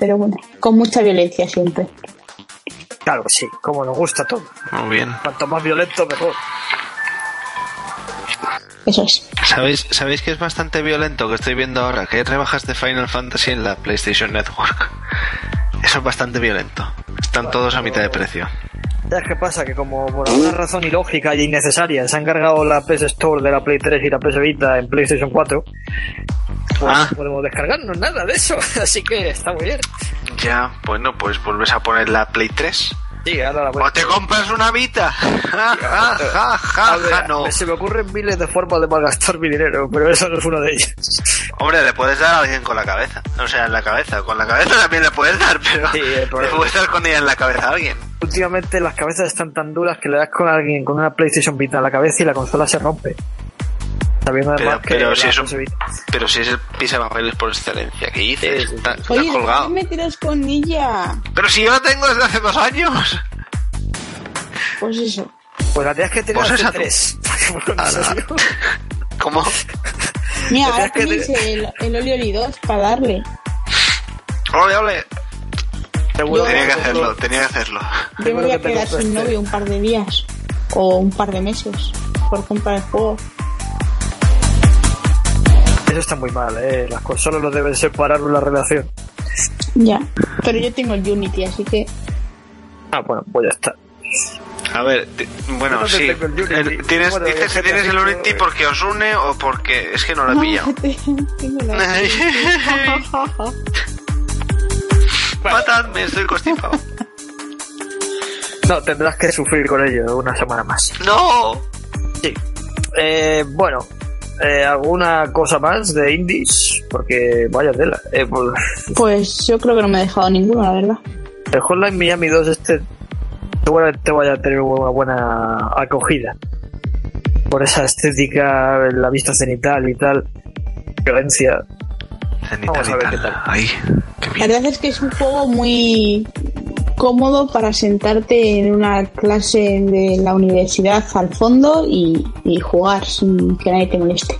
pero bueno, con mucha violencia siempre. Claro que sí, como nos gusta todo. Muy bien. Cuanto más violento, mejor. Eso es. ¿Sabéis, ¿Sabéis que es bastante violento que estoy viendo ahora? Que hay rebajas de Final Fantasy en la PlayStation Network. Eso es bastante violento. Están todos a mitad de precio. ¿Sabes qué pasa? Que como por alguna razón ilógica y innecesaria se han cargado la PS Store de la Play 3 y la PS Vita en PlayStation 4, pues Ah. no podemos descargarnos nada de eso. Así que está muy bien. Ya, bueno, pues vuelves a poner la Play 3. Sí, ahora la ¡O te compras una Vita! ¡Ja, ja, ja, A ja, ver, ja! No. Se me ocurren miles de formas de malgastar mi dinero, pero eso no es uno de ellos. Hombre, le puedes dar a alguien con la cabeza. O sea, en la cabeza. Con la cabeza también le puedes dar, pero Sí, le puedes dar con ella en la cabeza a alguien. Últimamente las cabezas están tan duras que le das con alguien con una PlayStation Vita en la cabeza y la consola se rompe. Sabiendo Pero, además que pero, la si es un- pero si es el pisapapeles por excelencia, ¿qué dices? Sí, sí. Está, está Oye, colgado. me tiras con ella. Pero si yo la tengo desde hace dos años. Pues eso. Pues la tienes que tener Pues hace tres. Serio. ¿Cómo? Mira, ahora tenéis el, el Oli Oli 2 para darle. Ole, ole. Seguro Tenía que hacerlo, tenía que hacerlo. Yo me voy a quedar sin novio un par de días o un par de meses por comprar el juego. Eso está muy mal, eh. Las consolas no deben separar la relación. Ya, pero yo tengo el Unity, así que Ah, bueno, pues ya está. A ver, bueno, no sí. tengo el Unity. El- tienes, Bueno, dices que tienes el Unity porque os une o porque es que no lo he pillado. Tengo la- Matadme, estoy constipado. No, tendrás que sufrir con ello una semana más. ¡No! Sí. Eh, bueno, eh, ¿alguna cosa más de indies? Porque vaya tela. Eh, pues, Pues yo creo que no me he dejado ninguno, la verdad. el Hotline Miami 2 este seguramente vaya a tener una buena acogida. Por esa estética, la vista cenital y tal. Violencia. Vamos a ver qué tal. Ay, qué La verdad es que es un juego muy cómodo para sentarte en una clase de la universidad al fondo y, y jugar sin que nadie te moleste.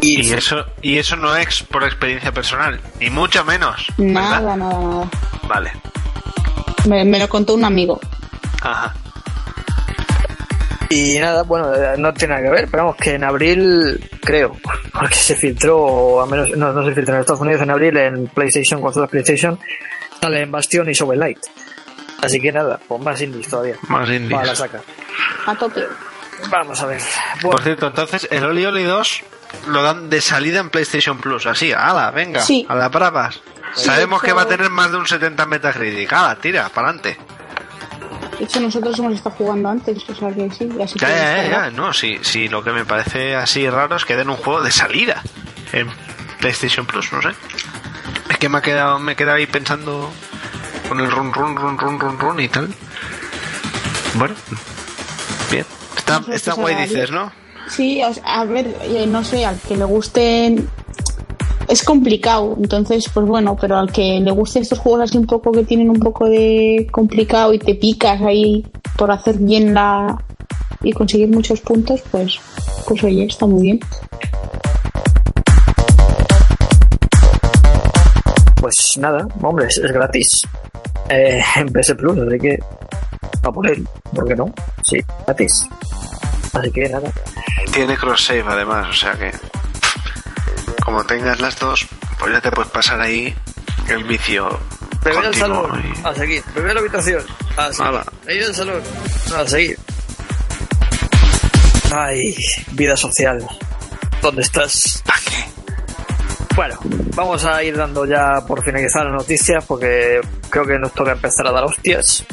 Y eso, y eso no es por experiencia personal, ni mucho menos. ¿verdad? Nada, nada, nada. Vale. Me, me lo contó un amigo. Ajá. Y nada, bueno, eh, no tiene nada que ver, pero vamos, que en abril, creo, porque se filtró, o al menos, no, no se filtró en Estados Unidos en abril, en PlayStation, consolas PlayStation, sale en Bastion y Shovel Light. Así que nada, pues más indies todavía. Más indies. Para la saca. A tope. Vamos a ver. Por cierto, entonces el Oli Oli 2 lo dan de salida en PlayStation Plus. Así, ala, venga, Sí. a la bravas. Sí, Sabemos que va a tener más de un 70 Metacritic. Ala, tira, para adelante. De hecho, nosotros hemos estado jugando antes, o sea que sí, ya sí Ya, que ya, ya. No, sí, sí, lo que me parece así raro es que den un juego de salida en PlayStation Plus, no sé. Es que me ha quedado, me he quedado ahí pensando con el run, run, run, run, run, run y tal. Bueno, bien. Está, No sé, está guay, dices, ¿no? Sí, o sea, a ver, eh, no sé, al que le guste es complicado, entonces pues bueno, pero al que le guste estos juegos así un poco que tienen un poco de complicado y te picas ahí por hacer bien la y conseguir muchos puntos, pues pues oye, está muy bien. Pues nada, hombre, es, es gratis. Eh, en PS Plus, así que a por él, ¿por qué no? Sí, gratis. Así que nada. Tiene cross save además, o sea que como tengas las dos, pues ya te puedes pasar ahí el vicio Primero el salón, y- a seguir. Primero la habitación, a seguir. Ahí el salón, a seguir. Ay, vida social. ¿Dónde estás? ¿Pa' qué? Bueno, vamos a ir dando ya por finalizar las noticias porque creo que nos toca empezar a dar hostias.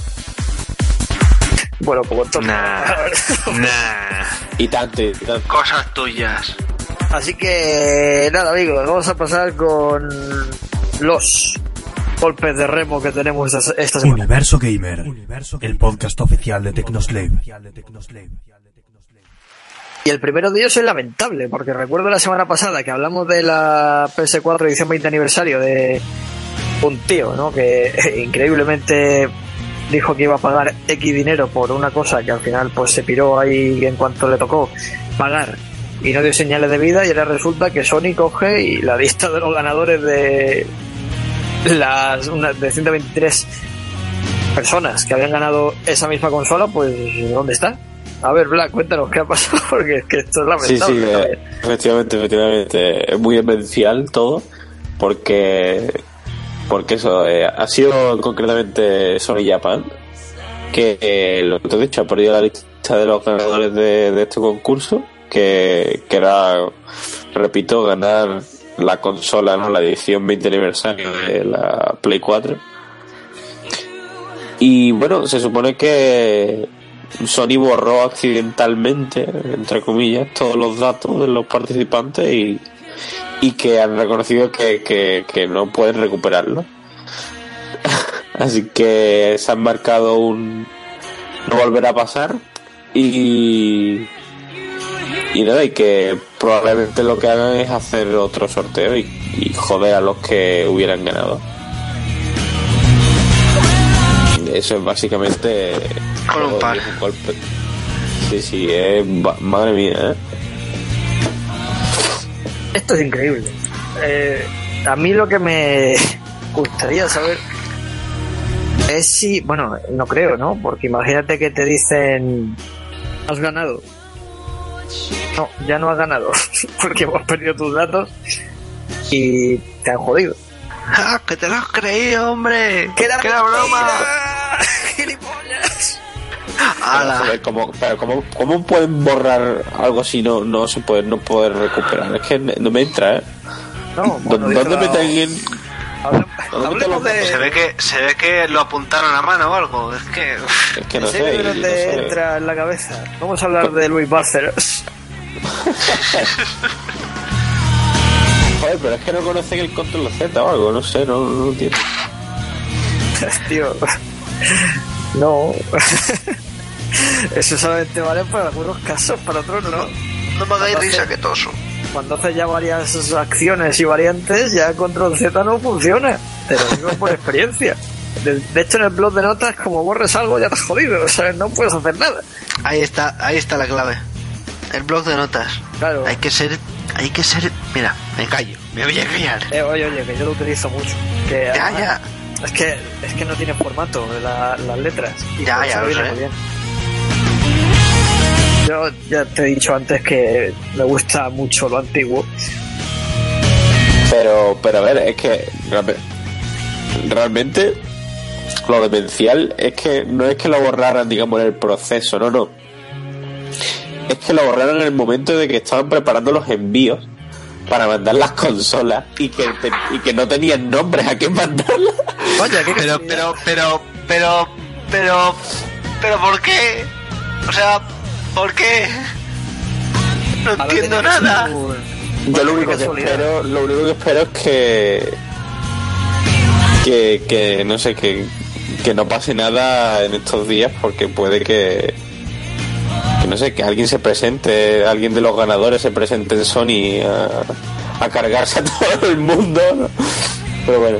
Bueno, como toca. Nah, nah, Y tanto, y tanto. cosas tuyas. Así que nada, amigos, vamos a pasar con los golpes de remo que tenemos esta, esta semana. Universo Gamer, el podcast oficial de Tecnoslave. Y el primero de ellos es lamentable, porque recuerdo la semana pasada que hablamos de la PS4 edición 20 aniversario de un tío, ¿no? Que increíblemente dijo que iba a pagar X dinero por una cosa que al final pues se piró ahí en cuanto le tocó pagar y no dio señales de vida y ahora resulta que Sony coge y la lista de los ganadores de las una, de 123 personas que habían ganado esa misma consola, pues ¿dónde está? A ver, Black, cuéntanos qué ha pasado, porque es que esto es Sí, sí, lamentable. eh, efectivamente, efectivamente. Es muy demencial todo, porque, porque eso, eh, ha sido concretamente Sony Japan, que eh, lo que te he dicho, ha perdido la lista de los ganadores de, de este concurso, que, que era, repito, ganar la consola, ¿no? la edición 20 aniversario de la Play 4. Y bueno, se supone que Sony borró accidentalmente, entre comillas, todos los datos de los participantes y, y que han reconocido que, que, que no pueden recuperarlo. Así que se han marcado un no volverá a pasar y y nada, y que probablemente lo que hagan es hacer otro sorteo y, y joder a los que hubieran ganado. Eso es básicamente Con un par. un golpe. Sí, sí, es madre mía, ¿eh? Esto es increíble. Eh, a mí lo que me gustaría saber es si, bueno, no creo, ¿no? Porque imagínate que te dicen, has ganado. No, ya no has ganado, porque hemos perdido tus datos y te han jodido. ¡Ah, que te lo has creído, hombre! ¡Que era ¡Que era broma! ¡Gilipollas! ¡Hala! Joder, ¿cómo, pero ¿cómo, cómo pueden borrar algo si no, no se puede no poder recuperar? Es que no me entra, ¿eh? No, ¿Dó- bueno, dice ¿Dónde la- meten en- Hable- ¿Dónde Hablemos te lo- Se ve de. que se ve que lo apuntaron a mano o algo. Es que. Es que no ¿En sé. y no sé. entra en la cabeza? Vamos a hablar de Luis Bárcenas. Joder, pero es que no conocen el control Z o algo, no sé, no, no entiendo. Tío. No. Eso solamente vale para algunos casos, para otros no. No me Entonces- risa que toso. Cuando haces ya varias acciones y variantes, ya Control Z no funciona. Te lo digo por experiencia. De, de hecho, en el blog de notas, como borres algo, ya te has jodido. O sea, no puedes hacer nada. Ahí está, ahí está la clave. El blog de notas. Claro. Hay que ser, hay que ser. Mira, me callo, me voy a callar. Eh, oye, oye, que yo lo utilizo mucho. Que Ya, además- ya. Es que, es que no tiene formato la- las letras. Ya, por ya lo viene sé. muy bien. Yo ya te he dicho antes que me gusta mucho lo antiguo. Pero, pero a ver, es que realme- realmente lo demencial es que no es que lo borraran, digamos, en el proceso, no, no. Es que lo borraron en el momento de que estaban preparando los envíos para mandar las consolas y que, te- y que no tenían nombres a quién mandarlas. Qué Pero, pero, pero, pero, pero, pero, ¿por qué? O sea, ¿por qué? No entiendo nada. Yo lo único que espero, lo único que espero es que que, que no sé que, que no pase nada en estos días porque puede que no sé que alguien se presente, alguien de los ganadores se presente en Sony a, cargarse a todo el mundo, pero bueno.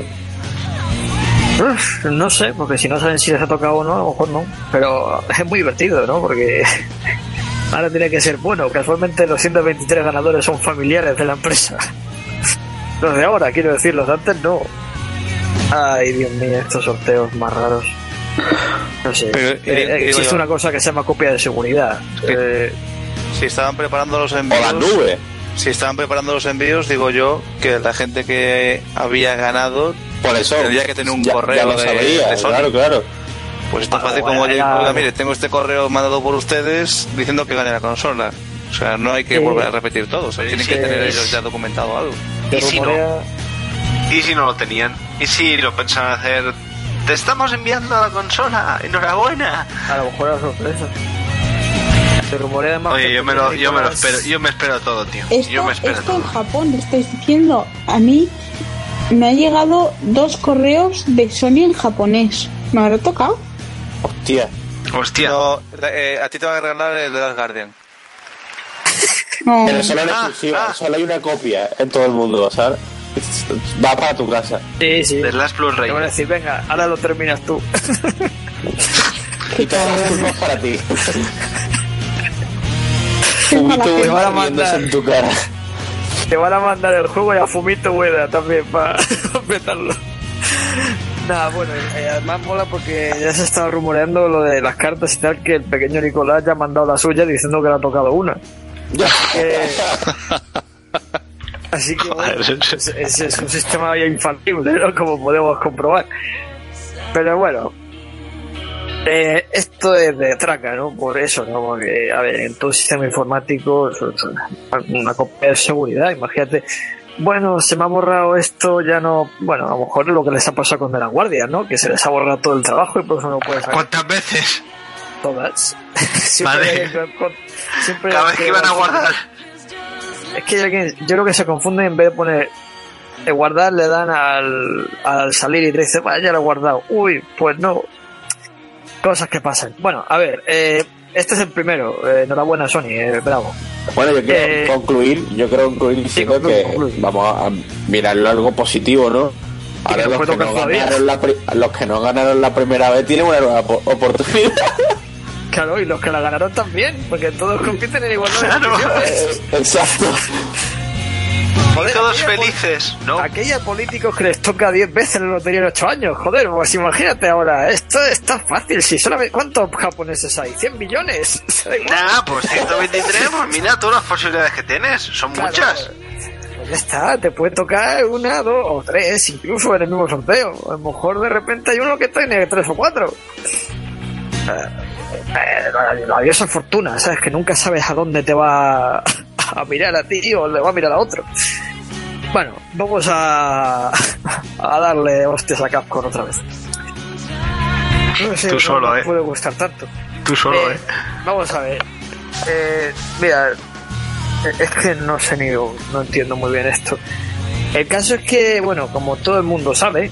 No sé, porque si no saben si les ha tocado o no, a lo mejor no. Pero es muy divertido, ¿no? Porque ahora tiene que ser bueno. Casualmente los 123 ganadores son familiares de la empresa. Los de ahora, quiero decir, los de antes no. Ay, Dios mío, estos sorteos más raros. No sé. Pero, Eh, digo- eh, digo existe yo- una cosa que se llama copia de seguridad. Eh, Si estaban preparando los O envíos. la nube. Si estaban preparando los envíos, digo yo que la gente que había ganado Por eso Tendría que tener un ya- correo ya lo de- sabía, de Sony. claro, claro. Pues es tan Ah, fácil bueno, como oye, era- mire, tengo este correo mandado por ustedes diciendo que gane la consola. O sea, no hay que Sí. volver a repetir todo. O sea, tienen que tener ellos ya documentado algo. ¿Y si no? ¿Y si no lo tenían? ¿Y si lo pensaban hacer? Te estamos enviando la consola, enhorabuena. A lo mejor era sorpresa. Se rumorea además Oye, yo me lo, yo me lo espero, yo me espero todo, tío. Esto, Yo me espero esto en todo. Japón, lo estáis diciendo. A mí me ha llegado dos correos de Sony en japonés. ¿Me habrá tocado? Hostia. Hostia. No, eh, a ti te van a regalar el de Last Guardian. No. Pero solo en Ah, exclusiva, ah. solo hay una copia en todo el mundo, ¿sabes? Va para tu casa. Sí, sí. De Last Plus Te van a Rey. decir, venga, ahora lo terminas tú. Y todas las culpas para ti. Fumito Te van a riéndose mandar. en tu cara. Te van a mandar el juego y a Fumito Ueda también para petarlo. Nada, bueno, eh, además mola porque ya se estaba rumoreando lo de las cartas y tal, que el pequeño Nicolás ya ha mandado la suya diciendo que le ha tocado una. Que- Así que bueno, es, es- es un sistema ya infalible, ¿no? Como podemos comprobar. Pero bueno, eh, esto es de traca, ¿no? Por eso, ¿no? Porque, a ver, en todo sistema informático es una, copia de seguridad, imagínate. Bueno, se me ha borrado esto, ya no. Bueno, a lo mejor es lo que les ha pasado con De la Guardia, ¿no? Que se les ha borrado todo el trabajo y por eso no puedes sacar ¿Cuántas veces? todas. siempre, Vale. con- siempre Cada vez que iban a guardar. Es que alguien- yo creo que se confunden en vez de poner eh, guardar le dan al, al salir y te dice, vaya, ya lo he guardado. Uy, pues no. Cosas que pasan. Bueno, a ver, eh, este es el primero. Eh, enhorabuena, Sony, eh, bravo. Bueno, yo quiero Eh, concluir, yo quiero concluir diciendo concluye, que concluye. vamos a mirarlo algo positivo, ¿no? Ahora los que, no ganaron la los que no ganaron la primera vez tienen una nueva po- oportunidad. Claro, y los que la ganaron también, porque todos compiten en igualdad Claro. Exacto. Joder, Todos felices, ¿no? Aquellos políticos que les toca 10 veces la lotería en 8 años, joder, pues imagínate ahora, esto está fácil, si solamente, ¿cuántos japoneses hay? ¿100 millones? Nah, pues 123, pues mira todas las posibilidades que tienes. Son Claro. muchas. Pues ya está, te puede tocar una, dos o tres, incluso en el mismo sorteo. A lo mejor de repente hay uno que tiene tres o cuatro. Eh, diosa fortuna, ¿sabes? Que nunca sabes a dónde te va a mirar a ti o le va a mirar a otro. Bueno, vamos a, a darle hostias a Capcom otra vez. No sé, Tú solo, me ¿eh? puede gustar tanto. Tú solo, Eh, ¿eh? Vamos a ver. Eh, mira, es que no sé ni, no entiendo muy bien esto. El caso es que, bueno, como todo el mundo sabe,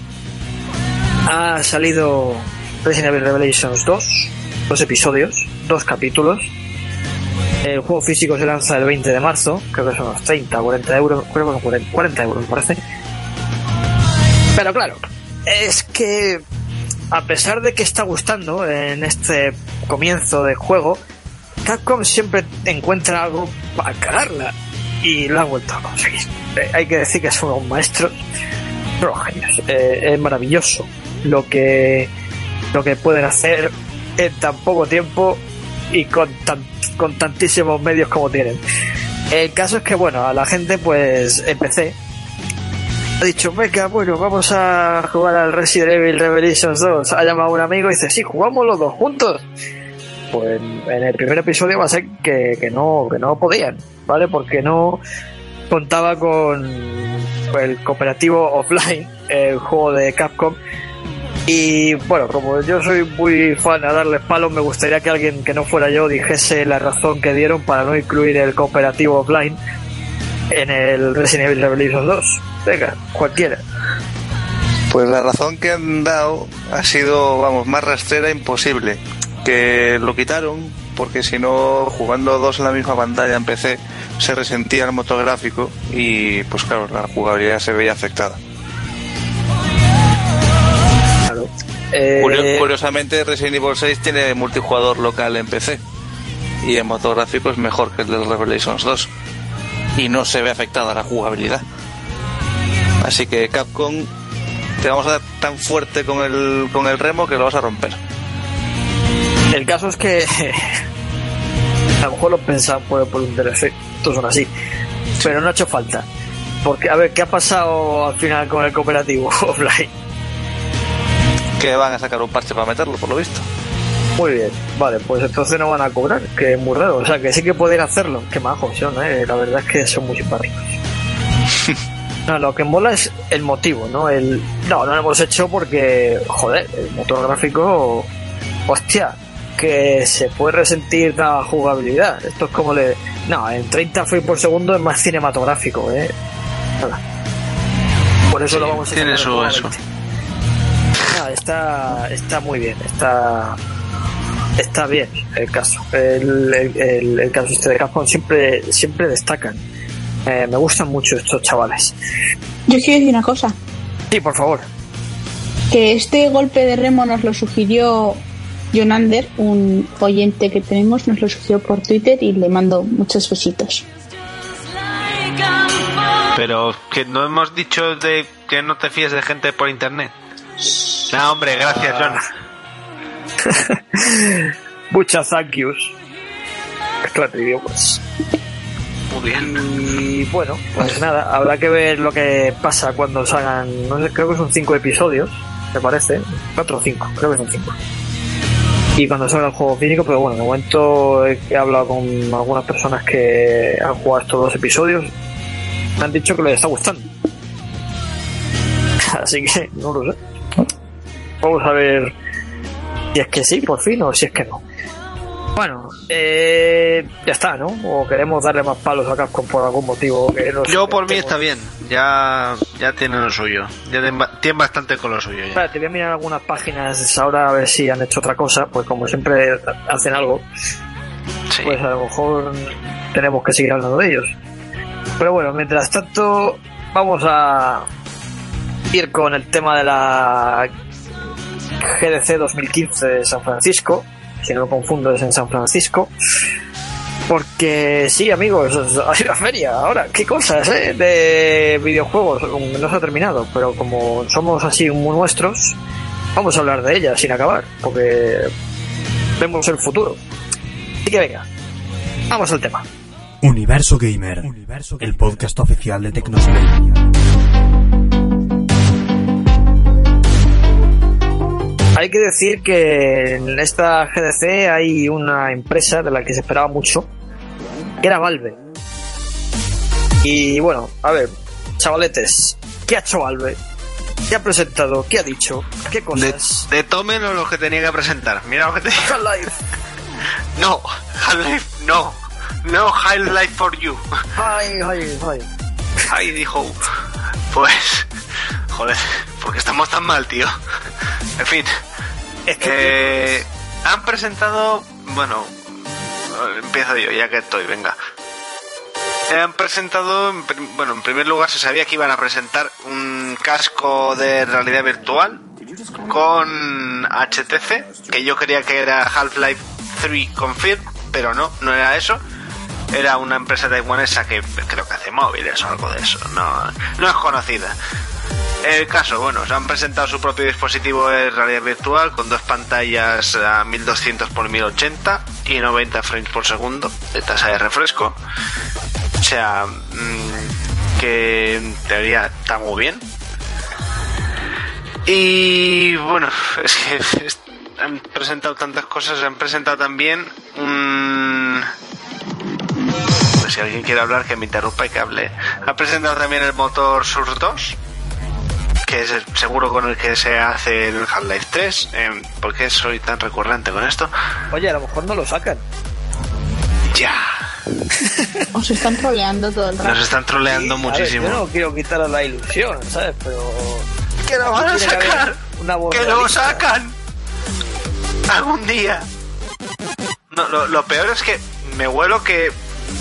ha salido Resident Evil Revelations 2, dos episodios, dos capítulos. El juego físico se lanza el 20 de marzo, creo que son unos 30, 40 euros, creo que son 40, 40 euros, me parece. Pero claro, es que a pesar de que está gustando en este comienzo de juego, Capcom siempre encuentra algo para cagarla y lo han vuelto a conseguir. Eh, hay que decir que son unos maestros, son. Eh, es maravilloso lo que lo que pueden hacer en tan poco tiempo y con tan, con tantísimos medios como tienen. El caso es que bueno, a la gente pues empecé ha dicho, venga, bueno, vamos a jugar al Resident Evil Revelations 2. Ha llamado a un amigo y dice, sí, jugamos los dos juntos. Pues en el primer episodio va a ser que, que no, que no podían, ¿vale? Porque no contaba con el cooperativo offline, el juego de Capcom. Y bueno, como yo soy muy fan a darles palos, me gustaría que alguien que no fuera yo dijese la razón que dieron para no incluir el cooperativo offline en el Resident Evil Revelations 2. Venga, cualquiera. Pues la razón que han dado ha sido, vamos, más rastrera imposible. Que lo quitaron porque si no, jugando dos en la misma pantalla en PC, se resentía el motográfico y, pues claro, la jugabilidad se veía afectada. Eh, Curio- Curiosamente, Resident Evil 6 tiene multijugador local en PC y el motográfico es mejor que el del Revelations 2 y no se ve afectada la jugabilidad. Así que Capcom, te vamos a dar tan fuerte con el, con el remo que lo vas a romper. El caso es que a lo mejor lo pensaban por, por un DLC. Estos son así. Pero no ha hecho falta. Porque, a ver, ¿qué ha pasado al final con el cooperativo offline? Que van a sacar un parche para meterlo, por lo visto. Muy bien, vale, pues entonces no van a cobrar, que es muy raro. O sea, que sí que pueden hacerlo. Qué majos son, ¿eh? La verdad es que son muy simpáticos. No, lo que mola es el motivo, ¿no? El, no, no lo hemos hecho porque, joder, el motor gráfico, hostia, que se puede resentir la jugabilidad. Esto es como le... No, en 30 frames por segundo es más cinematográfico, ¿eh? Nada. Por eso Sí, lo vamos a tiene sacar su eso. 20. No, está, está muy bien, está está bien el caso. El, el, el- el caso este de Capcom siempre, siempre destacan. Eh, me gustan mucho estos chavales. Yo quiero decir una cosa, Sí, por favor. que este golpe de remo nos lo sugirió Jonander, un oyente que tenemos, nos lo sugirió por Twitter y le mando muchos besitos. Pero que no hemos dicho de que no te fíes de gente por internet. No, hombre, gracias, John. Muchas thank yous. Claro, idiomas. Muy bien. Y bueno, pues nada, habrá que ver lo que pasa cuando salgan, no sé, creo que son cinco episodios, me parece, cuatro o cinco, creo que son cinco. Y cuando salga el juego físico, pero bueno, de momento he hablado con algunas personas que han jugado estos dos episodios, me han dicho que les está gustando. Así que no lo sé. Vamos a ver si es que sí, por fin, o si es que no. Bueno, eh, ya está, ¿no? O queremos darle más palos a Capcom por algún motivo. Que no Yo por mí está bien. Ya, ya tienen lo suyo. Ya tienen ba- tienen bastante con lo suyo ya. Te voy a mirar algunas páginas ahora a ver si han hecho otra cosa, pues como siempre hacen algo, Sí. pues a lo mejor tenemos que seguir hablando de ellos. Pero bueno, mientras tanto, vamos a ir con el tema de la GDC 2015 de San Francisco. Si no me confundo, es en San Francisco. Porque sí, amigos, hay una feria ahora. ¿Qué cosas, eh? De videojuegos. No se ha terminado, pero como somos así muy nuestros, vamos a hablar de ella sin acabar. Porque vemos el futuro. Así que venga, vamos al tema. Universo Gamer, el podcast oficial de Tecnoslay. Hay que decir que en esta GDC hay una empresa de la que se esperaba mucho, que era Valve. Y bueno, a ver, chavaletes, ¿qué ha hecho Valve? ¿Qué ha presentado? ¿Qué ha dicho? ¿Qué De, cosas? de tomen lo que tenía que presentar. Mira lo que te Half-Life. No, Half-Life no. No, Half-Life for you. Ay, ay, ay. Ahí dijo. Pues. Joder, ¿por qué estamos tan mal, tío? En fin. Es que Eh, han presentado. Bueno, empiezo yo, ya que estoy, venga. Han presentado, bueno, en primer lugar se sabía que iban a presentar un casco de realidad virtual con HTC, que yo creía que era Half-Life 3 Confirm, pero no, no era eso. Era una empresa taiwanesa que creo que hace móviles o algo de eso, no, no es conocida. El caso, bueno, se han presentado su propio dispositivo de realidad virtual con dos pantallas a 1200 x 1080 y 90 frames por segundo de tasa de refresco. O sea, mm, que en teoría está muy bien. Y bueno, es que han presentado tantas cosas, han presentado también un... si alguien quiere hablar, que me interrumpa y que hable. Han presentado también el motor Source 2, que es el- seguro con el que se hace el Half-Life 3. Eh, ¿Por qué soy tan recurrente con esto? Oye, a lo mejor no lo sacan. Ya, Os están troleando todo el nos rato. están troleando Sí, a ver, muchísimo. yo no quiero quitar la ilusión, ¿sabes? Pero. ¡Que lo van a sacar! una voz ¡Que lo sacan! ¡Algún día! No, lo, lo peor es que me huelo que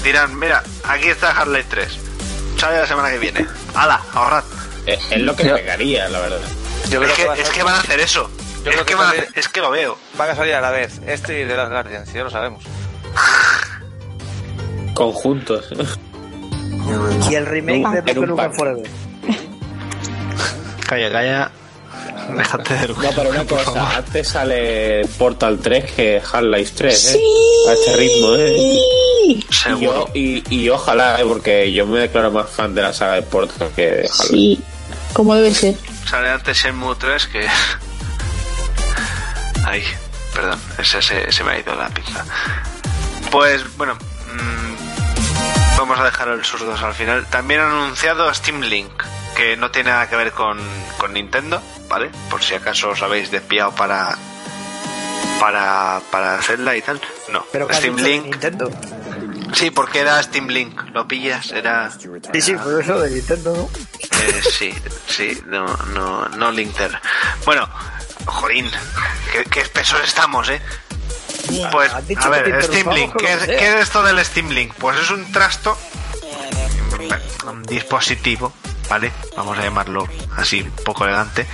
dirán, mira, aquí está Harley 3. Sale la semana que viene. ¡Hala! Ahorrad. Es, es lo que pegaría, la verdad. Yo Es que, es van a hacer eso. Yo es, creo que que van a también- hacer- es que lo veo. van a salir a la vez. Este y de las Guardians, ya lo sabemos. Conjuntos. Y el remake de pack. Forever. Calla, calla. Déjate de No, pero una cosa, antes sale Portal 3 que Half-Life 3, ¿eh? A este ritmo, ¿eh? Y, yo- y, y ojalá, ¿eh? Porque yo me declaro más fan de la saga de Portal que de Half-Life. Sí, como debe ser. Sale antes Shenmue 3 que... Ay, perdón, ese, se se me ha ido la pinza. Pues bueno, mm, vamos a dejar el 2 al final. También han anunciado Steam Link, que no tiene nada que ver con, con Nintendo, ¿vale? Por si acaso os habéis despiado para... Para, para Zelda y tal. No, Pero Steam Link. Nintendo. Sí, porque era Steam Link. Lo pillas, era. Sí, sí, por eso de Nintendo, ¿no? Eh, sí, sí, no, no, no Linter. Bueno, jorín, qué, qué espesos estamos, ¿eh? Pues, a ver, te Steam Link, ¿qué es, qué es esto del Steam Link? Pues es un trasto, un dispositivo, ¿vale? Vamos a llamarlo así, un poco elegante,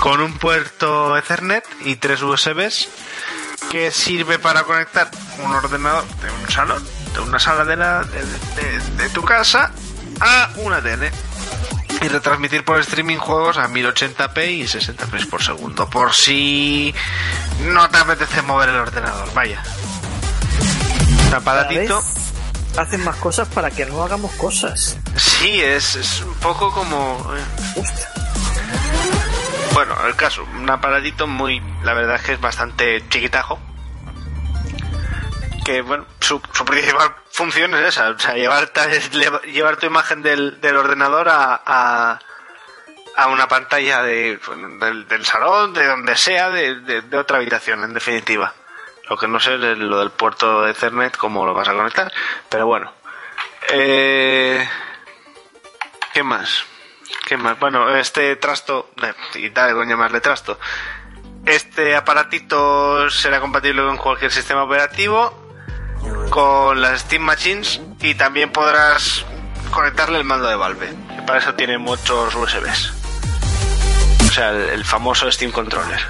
con un puerto Ethernet y tres USBs que sirve para conectar un ordenador de un salón, de una sala de, la, de, tu casa a una tele y retransmitir por streaming juegos a 1080p y 60 frames por segundo. Por si no te apetece mover el ordenador, vaya. Vez hacen más cosas para que no hagamos cosas. Sí, es, es un poco como. eh, Hostia. Bueno, el caso, un aparatito muy. La verdad es que es bastante chiquitajo. Que, bueno, su, su principal función es esa: o sea, llevar, llevar tu imagen del, del ordenador a, a, a una pantalla de, del, del salón, de donde sea, de, de- de otra habitación, en definitiva. Lo que no sé es lo del puerto de Ethernet, cómo lo vas a conectar, pero bueno. Eh, ¿Qué más? ¿Qué más? Bueno, este trasto, eh, y tal con llamarle trasto, este aparatito será compatible con cualquier sistema operativo, con las Steam Machines y también podrás conectarle el mando de Valve, que para eso tiene muchos USBs. O sea, el famoso Steam Controller.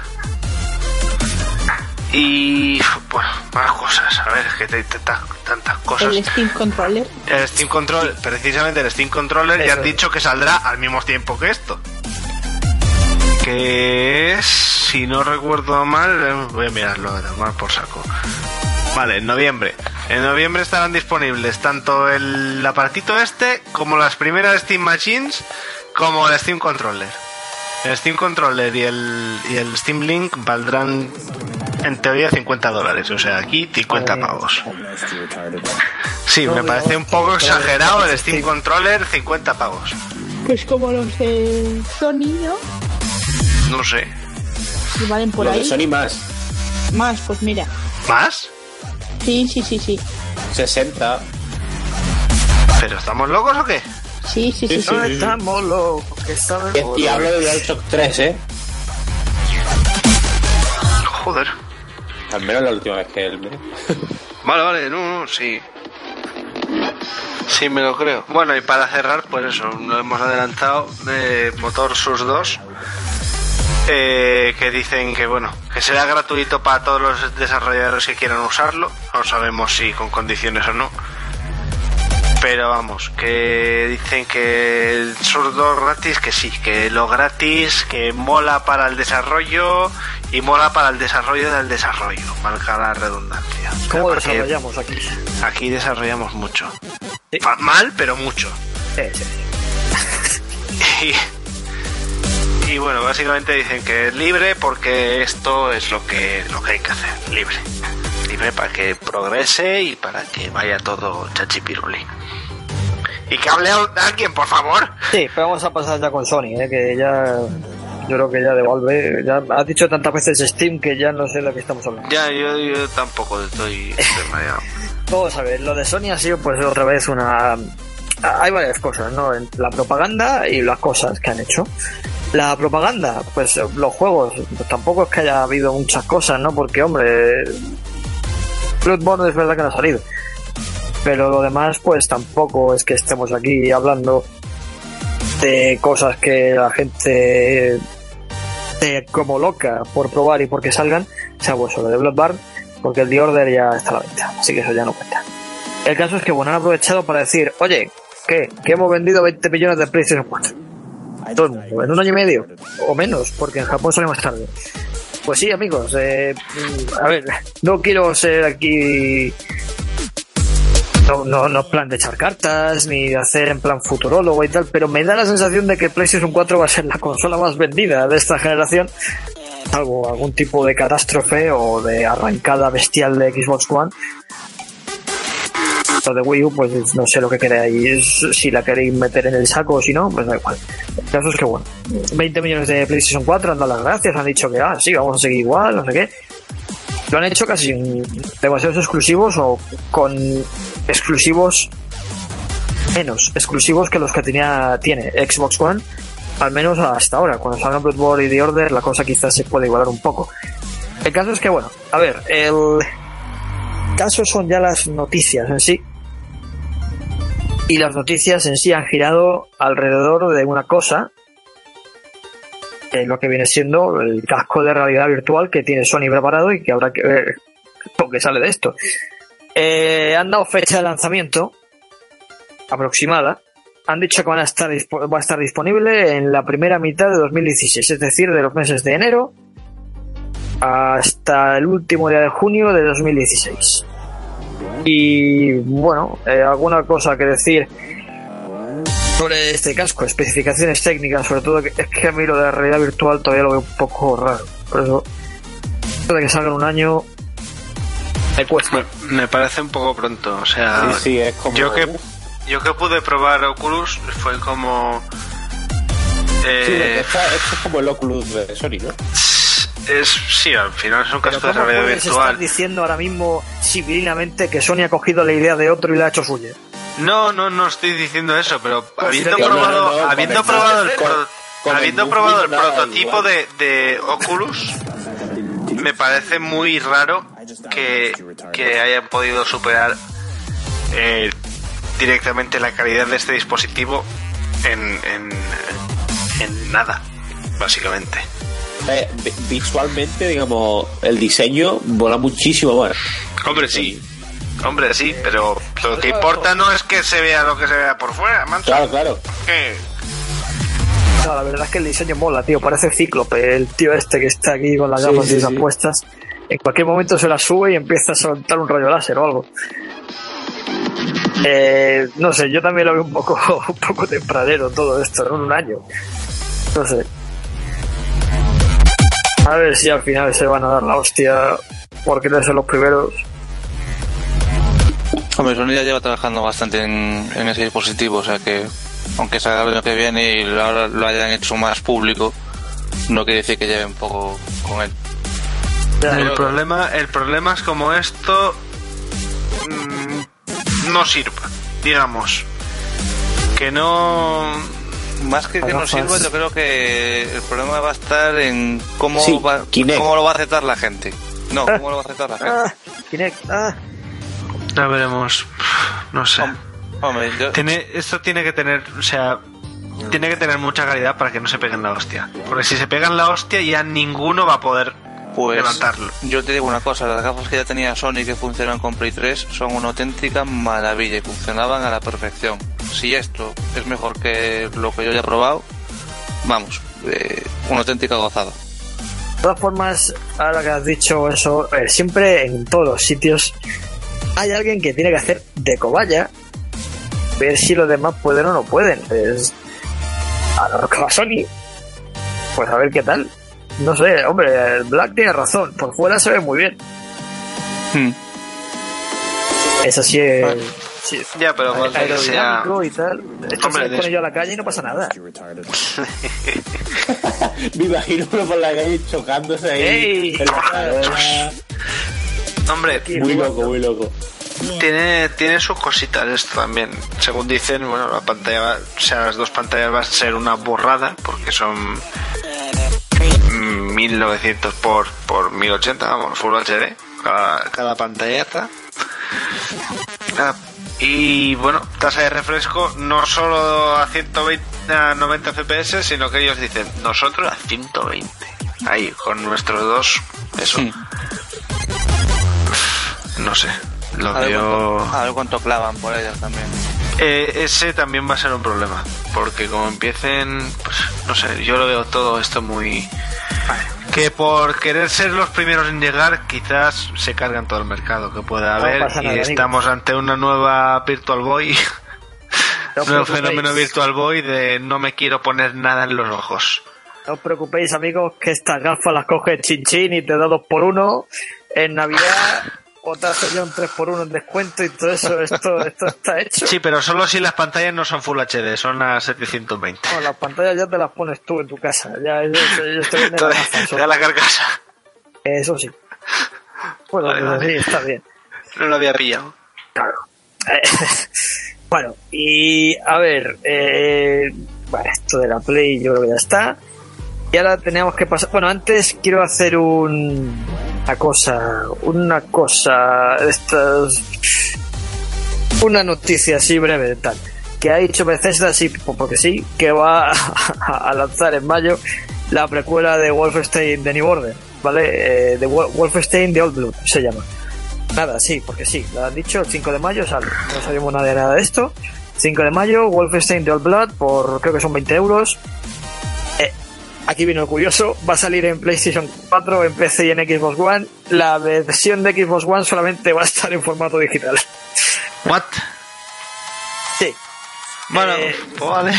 Y bueno, más cosas, a ver, es que te- te- ta- tantas cosas. El Steam Controller. El Steam Controller, precisamente el Steam Controller, ya Eso. han dicho que saldrá al mismo tiempo que esto. Que es, si no recuerdo mal, eh, voy a mirarlo, a tomar por saco. Vale, en noviembre. En noviembre estarán disponibles tanto el aparatito este, como las primeras Steam Machines, como el Steam Controller. El Steam Controller y el, y el Steam Link valdrán en teoría 50 dólares. O sea, aquí 50 pavos. Sí, me parece un poco exagerado el Steam Controller 50 pavos. Pues como los de Sony, ¿no? No sé. Si valen por Los de ahí. Sony más. Más, pues mira. ¿Más? Sí, sí, sí, sí. 60. ¿Pero estamos locos o qué? Sí, sí, sí, sí. No estamos locos, que sabemos. Y hablo de DualShock 3, ¿eh? Joder. Al menos la última vez que él me... Vale, vale, no, no, sí. Sí, me lo creo. Bueno, y para cerrar, pues eso, lo hemos adelantado de Motor SUS 2. eh, que dicen que bueno que será gratuito para todos los desarrolladores que quieran usarlo no sabemos si con condiciones o no pero vamos que dicen que el 2 gratis que sí que lo gratis que mola para el desarrollo y mola para el desarrollo del desarrollo valga la redundancia ¿Cómo desarrollamos aquí? aquí desarrollamos mucho Sí. Mal pero mucho Sí, sí. y, y bueno, básicamente dicen que es libre porque esto es lo que, lo que hay que hacer, libre. Para que progrese y para que vaya todo chachipiruli. Y que hable a- alguien, por favor. Sí, pero vamos a pasar ya con Sony, ¿eh? que ya. Yo creo que ya devuelve. Ya has dicho tantas veces Steam que ya no sé de lo que estamos hablando. Ya, yo, yo tampoco estoy. Vamos a ver, lo de Sony ha sido pues otra vez una... Hay varias cosas, ¿no? La propaganda y las cosas que han hecho. La propaganda, pues los juegos, pues, tampoco es que haya habido muchas cosas, ¿no? Porque, hombre, Bloodborne es verdad que no ha salido. Pero lo demás, pues tampoco es que estemos aquí hablando de cosas que la gente esté como loca por probar y porque salgan, salvo eso, lo de Bloodborne, porque el The Order ya está a la venta, así que eso ya no cuenta. El caso es que, bueno, han aprovechado para decir, oye, ¿qué? Que hemos vendido 20 millones de PlayStation 4. Todo el mundo, en un año y medio, o menos, porque en Japón sale más tarde. Pues sí, amigos, eh, a ver, no quiero ser aquí. No, no, no plan de echar cartas, ni de hacer en plan futurólogo y tal, pero me da la sensación de que PlayStation 4 va a ser la consola más vendida de esta generación, salvo algún tipo de catástrofe o de arrancada bestial de Xbox One. De Wii U, pues no sé lo que queréis, si la queréis meter en el saco o si no, pues da igual. El caso es que, bueno, 20 millones de PlayStation 4 han dado las gracias, han dicho que, ah, sí, vamos a seguir igual, no sé qué. Lo han hecho casi demasiados exclusivos o con exclusivos menos exclusivos que los que tenía tiene Xbox One, al menos hasta ahora. Cuando salgan Bloodborne y The Order, la cosa quizás se puede igualar un poco. El caso es que, bueno, a ver, el caso son ya las noticias en sí. Y las noticias en sí han girado alrededor de una cosa, que es lo que viene siendo el casco de realidad virtual que tiene Sony preparado y que habrá que ver lo que sale de esto. Eh, han dado fecha de lanzamiento aproximada. Han dicho que van a estar, va a estar disponible en la primera mitad de 2016, es decir, de los meses de enero hasta el último día de junio de 2016. Y bueno, eh, alguna cosa que decir sobre este casco, especificaciones técnicas, sobre todo que es que a mí lo de la realidad virtual todavía lo veo un poco raro. Por eso, de que salga en un año, me cuesta. Me, me parece un poco pronto, o sea, Sí, sí, es como... yo que yo que pude probar Oculus fue como eh, Sí, esto es como el Oculus de Sony, ¿no? Es sí, al final es un casco de ¿cómo realidad puedes estar virtual. diciendo ahora mismo civilinamente que Sony ha cogido la idea de otro y la ha hecho suya? No, no, no estoy diciendo eso, pero habiendo sería- probado, no, no, no, habiendo probado el, pro- habiendo probado el prototipo de, de Oculus, me parece muy raro que, que hayan podido superar eh, directamente la calidad de este dispositivo en, en, en nada, básicamente. Eh, vi- visualmente, digamos, el diseño mola muchísimo más. Hombre, sí. Hombre, sí, pero lo que importa no es que se vea lo que se vea por fuera, mancho. Claro, claro. Que- No, la verdad es que el diseño mola, tío. Parece cíclope, el tío este que está aquí con las gafas sí, y esas sí. puestas. En cualquier momento se la sube y empieza a soltar un rayo láser o algo. Eh, no sé, yo también lo veo un poco, un poco tempranero todo esto, ¿no? En un año. No sé. A ver si al final se van a dar la hostia por querer ser los primeros. Hombre, Sony ya lleva trabajando bastante en, en ese dispositivo, o sea que aunque salga el año que viene y ahora lo hayan hecho más público, no quiere decir que lleven poco con él. El problema, el problema es como esto mm, no sirva, digamos. Que no Más que que no Gafas. sirva, yo creo que el problema va a estar en cómo, Sí, va, cómo lo va a aceptar la gente. No, cómo lo va a aceptar la gente. Ah, Kinect, ah. ya veremos. No sé. Hombre, yo, Tiene, esto tiene que tener, o sea, tiene que tener mucha calidad para que no se peguen la hostia. Porque si se pegan la hostia ya ninguno va a poder pues, levantarlo. yo te digo una cosa, las gafas que ya tenía Sony que funcionan con Play 3 son una auténtica maravilla y funcionaban a la perfección. Si esto es mejor que lo que yo ya he probado, vamos, eh, una auténtica gozada. De todas formas, ahora que has dicho eso, eh, siempre en todos los sitios hay alguien que tiene que hacer de cobaya, ver si los demás pueden o no pueden. Es a lo que va Sony. Pues a ver qué tal. No sé, hombre, el Black tiene razón. Por fuera se ve muy bien. Hmm. Eso sí es. Sí, Ya, pero cuando sea... aerodinámico y tal. Esto Hombre, se pone yo a la calle y no pasa nada. Me imagino uno por la calle chocándose ahí. ¡Ey! en la cadera. Hombre, Muy loco, muy loco. tiene, tiene sus cositas esto también. Según dicen, bueno, la pantalla, va- o sea, las dos pantallas van a ser una borrada porque son mm, 1900 por, por 1080, vamos, Full HD, cada, cada pantalleta. Ah, Y bueno, tasa de refresco no solo a 120 a 90 FPS, sino que ellos dicen, nosotros a 120. Ahí, con nuestros dos, eso. No sé, lo A veo... cuánto, a ver cuánto clavan por ellas también. Eh, ese también va a ser un problema, porque como empiecen, pues no sé, yo lo veo todo esto muy... Que por querer ser los primeros en llegar, quizás se cargan todo el mercado que pueda haber y estamos ante una nueva Virtual Boy, No preocupéis. fenómeno Virtual Boy de no me quiero poner nada en los ojos. No os preocupéis, amigos, que estas gafas las coges chin chin y te da dos por uno. En Navidad o te hace ya un 3 por 1 en descuento y todo eso, esto, esto está hecho. Sí, pero solo si las pantallas no son Full HD, son a 720. No, las pantallas ya te las pones tú en tu casa. Ya ellos, ellos te venden la carcasa. Eso sí. Bueno, Vale, vale. sí, está bien. No lo había pillado. Claro. Bueno, y a ver, eh, bueno, esto de la Play yo creo que ya está. Y ahora tenemos que pasar. Bueno, antes quiero hacer un, una cosa, una cosa, de estas, una noticia así breve, tal, que ha dicho Bethesda, así porque sí, que va a, lanzar en mayo la precuela de Wolfenstein The New Order, ¿vale? Eh, de Wo- Wolfenstein The Old Blood se llama. Nada, sí, porque sí, lo han dicho, el 5 de mayo sale. No sabíamos nada de nada de esto. 5 de mayo, Wolfenstein The Old Blood, por creo que son 20 euros. Aquí viene lo curioso, va a salir en PlayStation 4, en PC y en Xbox One. La versión de Xbox One solamente va a estar en formato digital. What? Sí. Bueno, Eh, vale.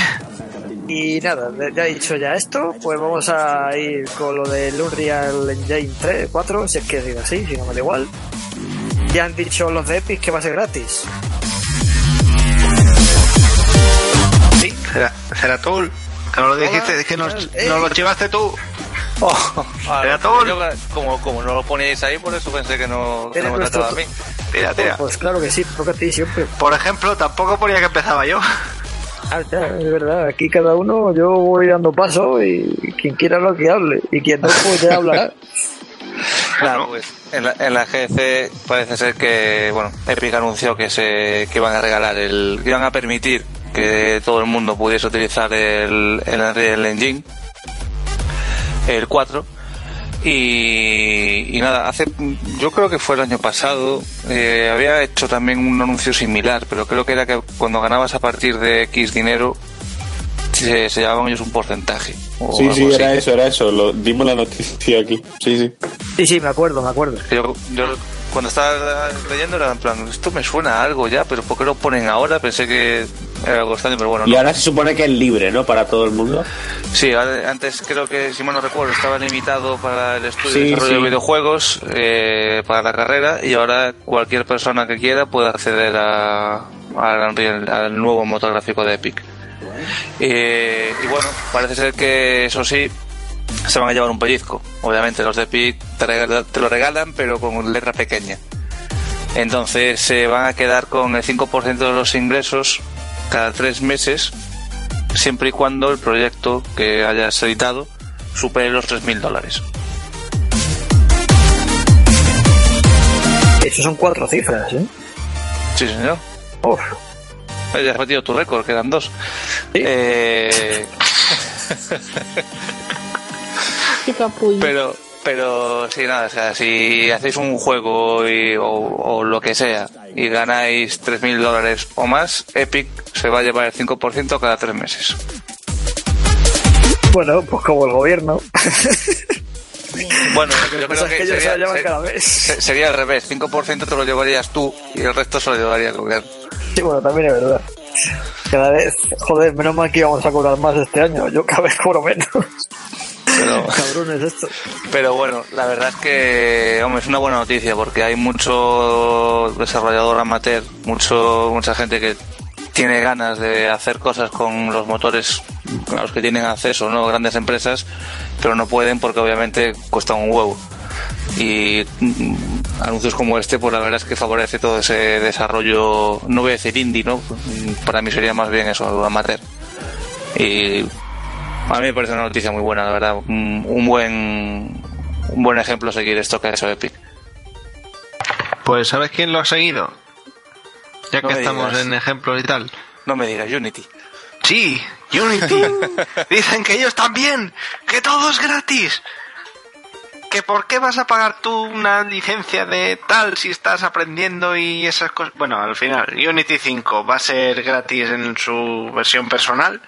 Y nada, ya he dicho ya esto, pues vamos a ir con lo del Unreal Engine 3, 4, si es que es así, si no me da igual. Ya han dicho los de Epic que va a ser gratis. Sí. Será, será tú. Que no lo dijiste, que nos, Eh. nos lo chivaste tú. Oh, Era todo. Yo, como, como no lo poníais ahí, por eso pensé que no, que Eres no me nuestro- trataba a mí. Tira, tira. pues claro que sí, toca a ti siempre. Por ejemplo, tampoco ponía que empezaba yo. Ah, ya, es verdad, aquí cada uno yo voy dando paso y quien quiera lo que hable y quien no pues ya hablará. Claro, pues en la, en la GC parece ser que, bueno, Epic anunció que se que iban a regalar el, que iban a permitir que todo el mundo pudiese utilizar el, el Unreal Engine, el 4. Y, y nada, hace, yo creo que fue el año pasado, eh, había hecho también un anuncio similar, pero creo que era que cuando ganabas a partir de X dinero, se, se llevaban ellos un porcentaje. o Sí, sí, era así. eso, era eso. Lo, dimos la noticia aquí. Sí, sí. Sí, sí, me acuerdo, me acuerdo. Yo, yo cuando estaba leyendo era en plan, esto me suena a algo ya, pero ¿por qué lo ponen ahora? Pensé que Era algo extraño, pero bueno. Y no. ahora se supone que es libre, ¿no? Para todo el mundo. Sí, antes creo que, si mal no recuerdo, estaba limitado para el estudio Sí, y desarrollo sí. de videojuegos, eh, para la carrera, y ahora cualquier persona que quiera puede acceder a, Unreal- al nuevo motor gráfico de Epic. Eh, y bueno, parece ser que eso sí, se van a llevar un pellizco. Obviamente los de Epic te, lo regalan, pero con letra pequeña. Entonces se van a quedar con el 5% de los ingresos cada tres meses, siempre y cuando el proyecto que hayas editado supere los 3.000 dólares. Eso son cuatro cifras, ¿eh? Sí, señor. Uf. Ya has batido tu récord, que eran dos. Eh, Qué capullo. pero, pero sí, nada, o sea, si hacéis un juego y- o, o lo que sea y ganáis 3.000 dólares o más, Epic se va a llevar el 5% cada tres meses. Bueno, pues como el gobierno. Bueno, yo pasa creo es que que ellos se sería, lo llevan cada vez. sería al revés, 5% te lo llevarías tú y el resto se lo llevaría el gobierno. Sí, bueno, también es verdad. Cada vez, joder, menos mal que íbamos a cobrar más este año. Yo cada vez cobro menos. Pero, Cabrones esto. pero bueno, la verdad es que, hombre, es una buena noticia porque hay mucho desarrollador amateur, mucho, mucha gente que tiene ganas de hacer cosas con los motores a los que tienen acceso, ¿no? Grandes empresas, pero no pueden porque obviamente cuesta un huevo. Y mm, anuncios como este, pues la verdad es que favorece todo ese desarrollo, no voy a decir indie, ¿no? Para mí sería más bien eso, amateur. Y a mí me parece una noticia muy buena, la verdad. Un, un buen un buen ejemplo a seguir esto que ha hecho Epic. Pues ¿sabes quién lo ha seguido? Ya No que estamos digas. en ejemplos y tal. No me digas Unity. Sí, Unity. Dicen que ellos también, que todo es gratis. Que por qué vas a pagar tú una licencia de tal si estás aprendiendo y esas cosas. Bueno, al final, Unity 5 va a ser gratis en su versión personal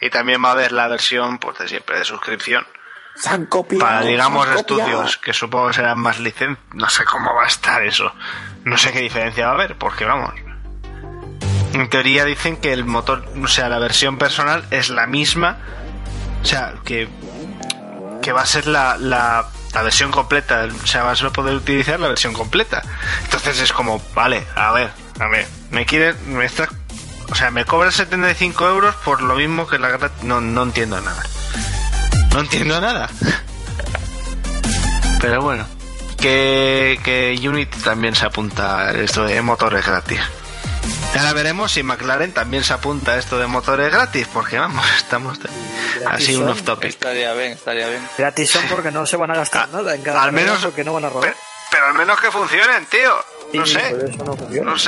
y también va a haber la versión, pues de siempre, de suscripción. Se han copiado. Para, digamos, estudios, que supongo que serán más licencias. No sé cómo va a estar eso. No sé qué diferencia va a haber, porque vamos. En teoría dicen que el motor, o sea, la versión personal es la misma. O sea, que, que va a ser la, la, la versión completa. O sea, vas a poder utilizar la versión completa. Entonces es como, vale, a ver, a ver, me quiere, me está, o sea, me cobra 75 euros por lo mismo que la grat- No, no entiendo nada. No entiendo nada. Pero bueno, que, que Unity también se apunta a esto de motores gratis. Y Ahora veremos si McLaren también se apunta a esto de motores gratis, porque vamos, estamos de- así un off topic. Estaría bien, estaría bien. Gratis son porque no se van a gastar nada en cada Al menos que no van a robar. Pero, pero al menos que funcionen, tío. No sé, eso no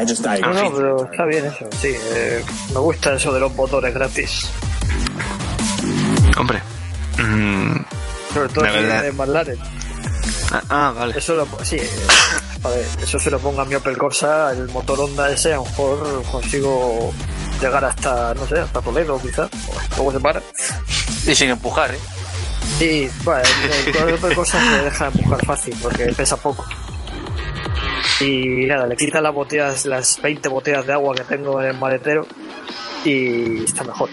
no sé. No, no, pero está bien eso, sí. eh, me gusta eso de los motores gratis. Hombre. mm, Sobre todo De verdad. en McLaren. ah, ah, vale. Eso lo, sí, eso se lo ponga a mi Opel Corsa, el motor Honda ese, a lo mejor consigo llegar hasta, no sé, hasta Toledo quizás, luego se para. Y sin empujar, ¿eh? Y, bueno, el, el Opel Corsa se deja empujar fácil porque pesa poco. Y nada, le quita las botellas, las 20 botellas de agua que tengo en el maletero y está mejor.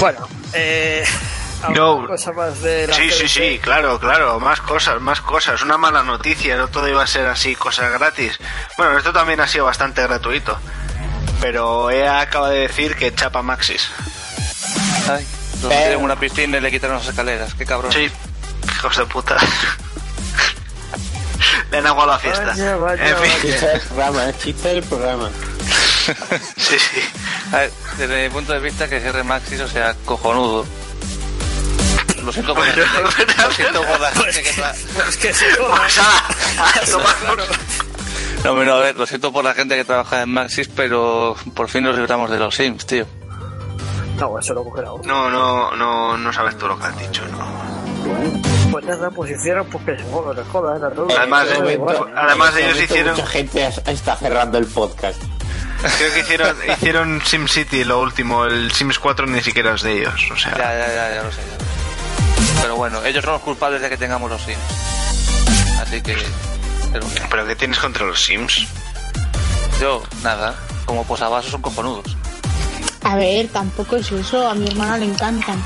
Bueno, eh. ¿alguna cosa más de la Sí, sí, sí, claro, claro, más cosas, más cosas. Una mala noticia, no todo iba a ser así, cosas gratis. Bueno, esto también ha sido bastante gratuito. Pero EA acaba de decir que chapa Maxis. Ay, los metieron en una piscina y le quitaron las escaleras. Qué cabrón. Sí, hijos de puta. Le han aguado la fiesta. Vaya, vaya, en fin, Chiste del programa, es chiste del programa. sí, sí. A ver, desde mi punto de vista, que cierre Maxis, o sea, cojonudo. Lo siento por, la, Bueno, lo siento por la gente que tra- Es que se. Pues a No, pero a ver, lo siento por la gente que trabaja en Maxis, pero por fin nos libramos de los Sims, tío. No, eso lo cogerá otro. No, no, no, no sabes tú lo que has dicho, no. Pues nada, pues hicieron pues que se jodan, les jodan, a todos. Además, eh, ellos hicieron, Mucha gente está cerrando el podcast. creo que hicieron, hicieron SimCity lo último, el Sims 4 ni siquiera es de ellos, o sea. Ya, ya, ya, ya lo sé. ya lo sé. Pero bueno, ellos son los culpables de que tengamos los Sims. Así que... ¿Pero qué tienes contra los Sims? yo, nada. Como posavasos son cojonudos. A ver, tampoco es eso. A mi hermana le encantan.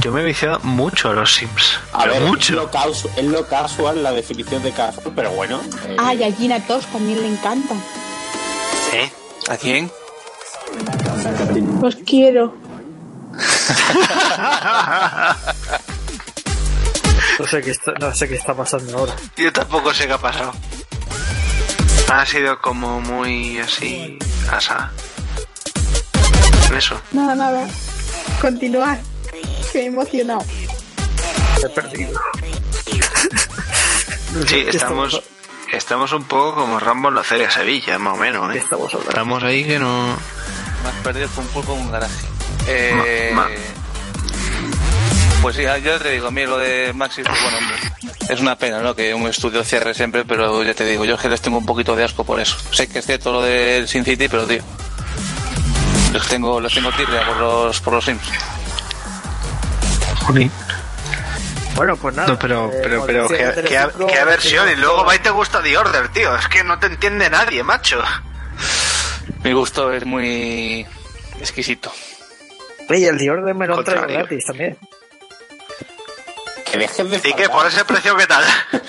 Yo me he viciado mucho a los Sims. A pero ver, Es, mucho. lo casual, es lo casual, la definición de casual, pero bueno. eh, Ah, y a Gina Tosh también le encantan. ¿Eh? ¿A quién? Los quiero. No sé qué está, no sé qué está pasando ahora. Yo tampoco sé qué ha pasado. Ha sido como muy así. Asa. Eso. Nada, nada. Continuar. Que he emocionado. He perdido. Sí, ¿Qué estamos. Estamos un poco como Rambo en la Feria de Sevilla, más o menos, ¿Qué ¿eh? estamos ahí que no. Has perdido fue un poco en un garaje. Eh, Ma- ma- Pues sí, ya te digo, a mí lo de Maxi, pues bueno, hombre, es una pena, ¿no? Que un estudio cierre siempre, pero ya te digo, yo es que les tengo un poquito de asco por eso. Sé que es cierto lo del Sin City, pero tío, les tengo, les tengo tirria por los, por los Sims. Bueno, pues nada. No, pero, eh, pero, pero, decía ¿qué, el qué, Teleciclo, qué versión? Y que- luego va y te gusta The Order, tío. Es que no te entiende nadie, macho. Mi gusto es muy exquisito. Oye, el Dior de me lo Contrario. gratis también. que dejes de ¿Y qué? ¿Por ese precio qué tal?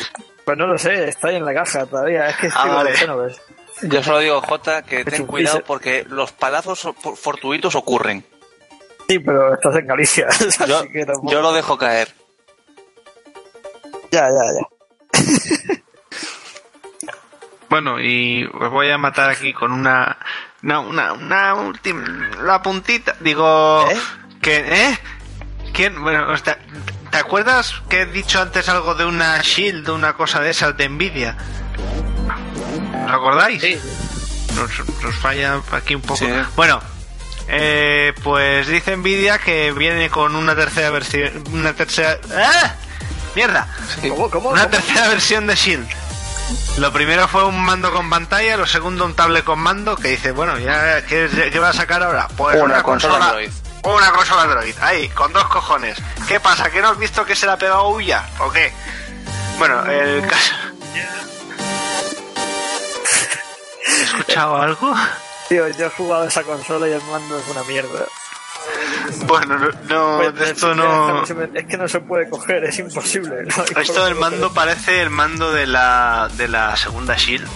Pues no lo sé, está ahí en la caja todavía. Es que Ah, estoy vale. de ¿no ves? Yo solo digo, Jota, que ten cuidado porque los palazos fortuitos ocurren. Sí, pero estás en Galicia. así Yo, que tampoco- yo lo dejo caer. Ya, ya, ya. Bueno, y os voy a matar aquí con una. Una, una, una última. La puntita. Digo. ¿Eh? Que, ¿Eh? ¿Quién? Bueno, o sea, ¿te acuerdas que he dicho antes algo de una Shield, una cosa de esas de Nvidia? ¿Os acordáis? Sí. Nos, nos falla aquí un poco. Sí. Bueno, eh, pues dice Nvidia que viene con una tercera versión. Una tercera. ¡Ah! ¡Mierda! ¿Cómo, cómo? Una cómo? tercera versión de Shield. Lo primero fue un mando con pantalla, lo segundo un tablet con mando que dice, bueno, ya ¿qué, qué va a sacar ahora? Pues Una una, consola consola, Android. Una consola Android, ahí, con dos cojones. ¿Qué pasa? ¿Que no has visto que se la ha pegado Uya? ¿O qué? Bueno, el caso... ¿He escuchado algo? Tío, yo he jugado esa consola y el mando es una mierda. Bueno, no, no, Pues, de esto es- no... Es que no se puede coger, es imposible. no Esto del de mando parece el mando de la, de la segunda Shield,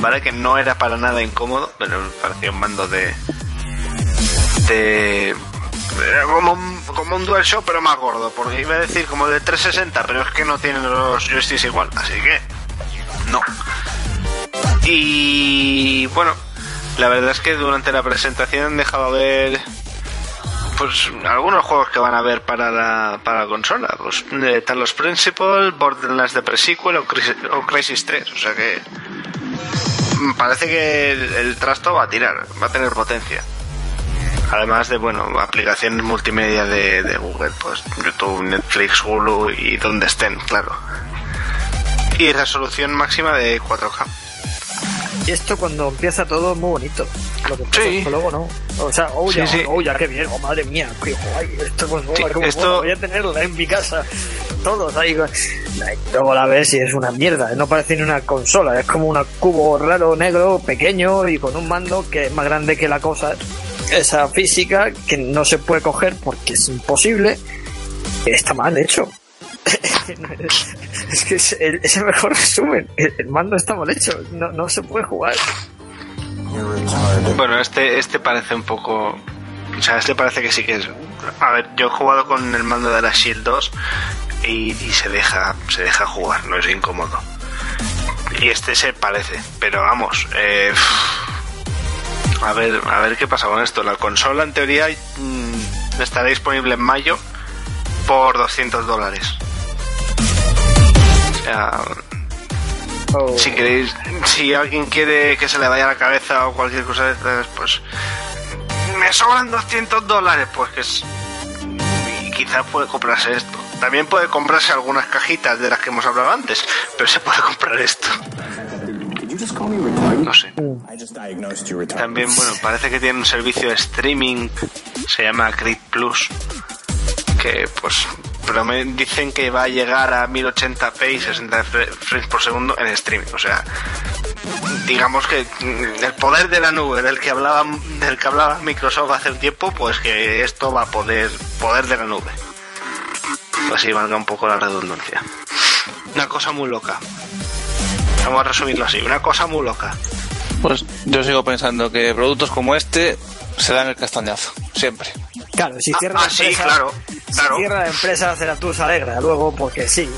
¿vale? Que no era para nada incómodo, pero parecía un mando de. de. era como un, como un DualShock, pero más gordo, porque iba a decir como de 360, pero es que no tienen los joysticks igual, así que. no. Y. bueno, la verdad es que durante la presentación han dejado ver pues algunos juegos que van a ver para la, para la consola. Pues eh, Talos Principle, Borderlands de Pre-Sequel o, Crisis, o Crisis 3. O sea que mm, parece que el, trasto va a tirar, va a tener potencia. Además de, bueno, aplicaciones multimedia de, de Google, pues YouTube, Netflix, Hulu y donde estén, claro. Y resolución máxima de 4K. Y esto cuando empieza todo es muy bonito. Lo que pasa Sí. es que luego no. O sea, oh ya, Sí, sí. oh, ya, qué bien, oh, madre mía, qué guay, esto pues esto- voy a tenerla en mi casa. Todos ahí. Luego la ves y es una mierda, no parece ni una consola, es como un cubo raro, negro, pequeño y con un mando que es más grande que la cosa. Esa física que no se puede coger porque es imposible. Está mal hecho. es que es el, es el mejor resumen. El, el mando está mal hecho, no, no se puede jugar. Bueno, este, este parece un poco. O sea, este parece que sí que es. A ver, yo he jugado con el mando de la Shield 2 y, y se deja se deja jugar, no es incómodo. Y este se parece, pero vamos. eh, a ver, a ver qué pasa con esto. La consola en teoría mm, estará disponible en mayo por 200 dólares. Sea, Oh. si queréis, si alguien quiere que se le vaya la cabeza o cualquier cosa de estas, pues me sobran 200 dólares, pues que es... Y quizás puede comprarse esto. También puede comprarse algunas cajitas de las que hemos hablado antes, pero se puede comprar esto. No sé. También, bueno, parece que tiene un servicio de streaming, se llama Crit Plus, que pues promet- dicen que va a llegar a 1080p y 60 fre- frames por segundo en streaming. O sea, digamos que el poder de la nube del que hablaba del que hablaba Microsoft hace un tiempo, pues que esto va a poder poder de la nube. Así valga un poco la redundancia. Una cosa muy loca. Vamos a resumirlo así, una cosa muy loca. Pues yo sigo pensando que productos como este se dan el castañazo, siempre. Claro, si Ah, cierra ah, la sí, empresa, claro, claro. si cierra la empresa, Ceratur se alegra luego porque sí.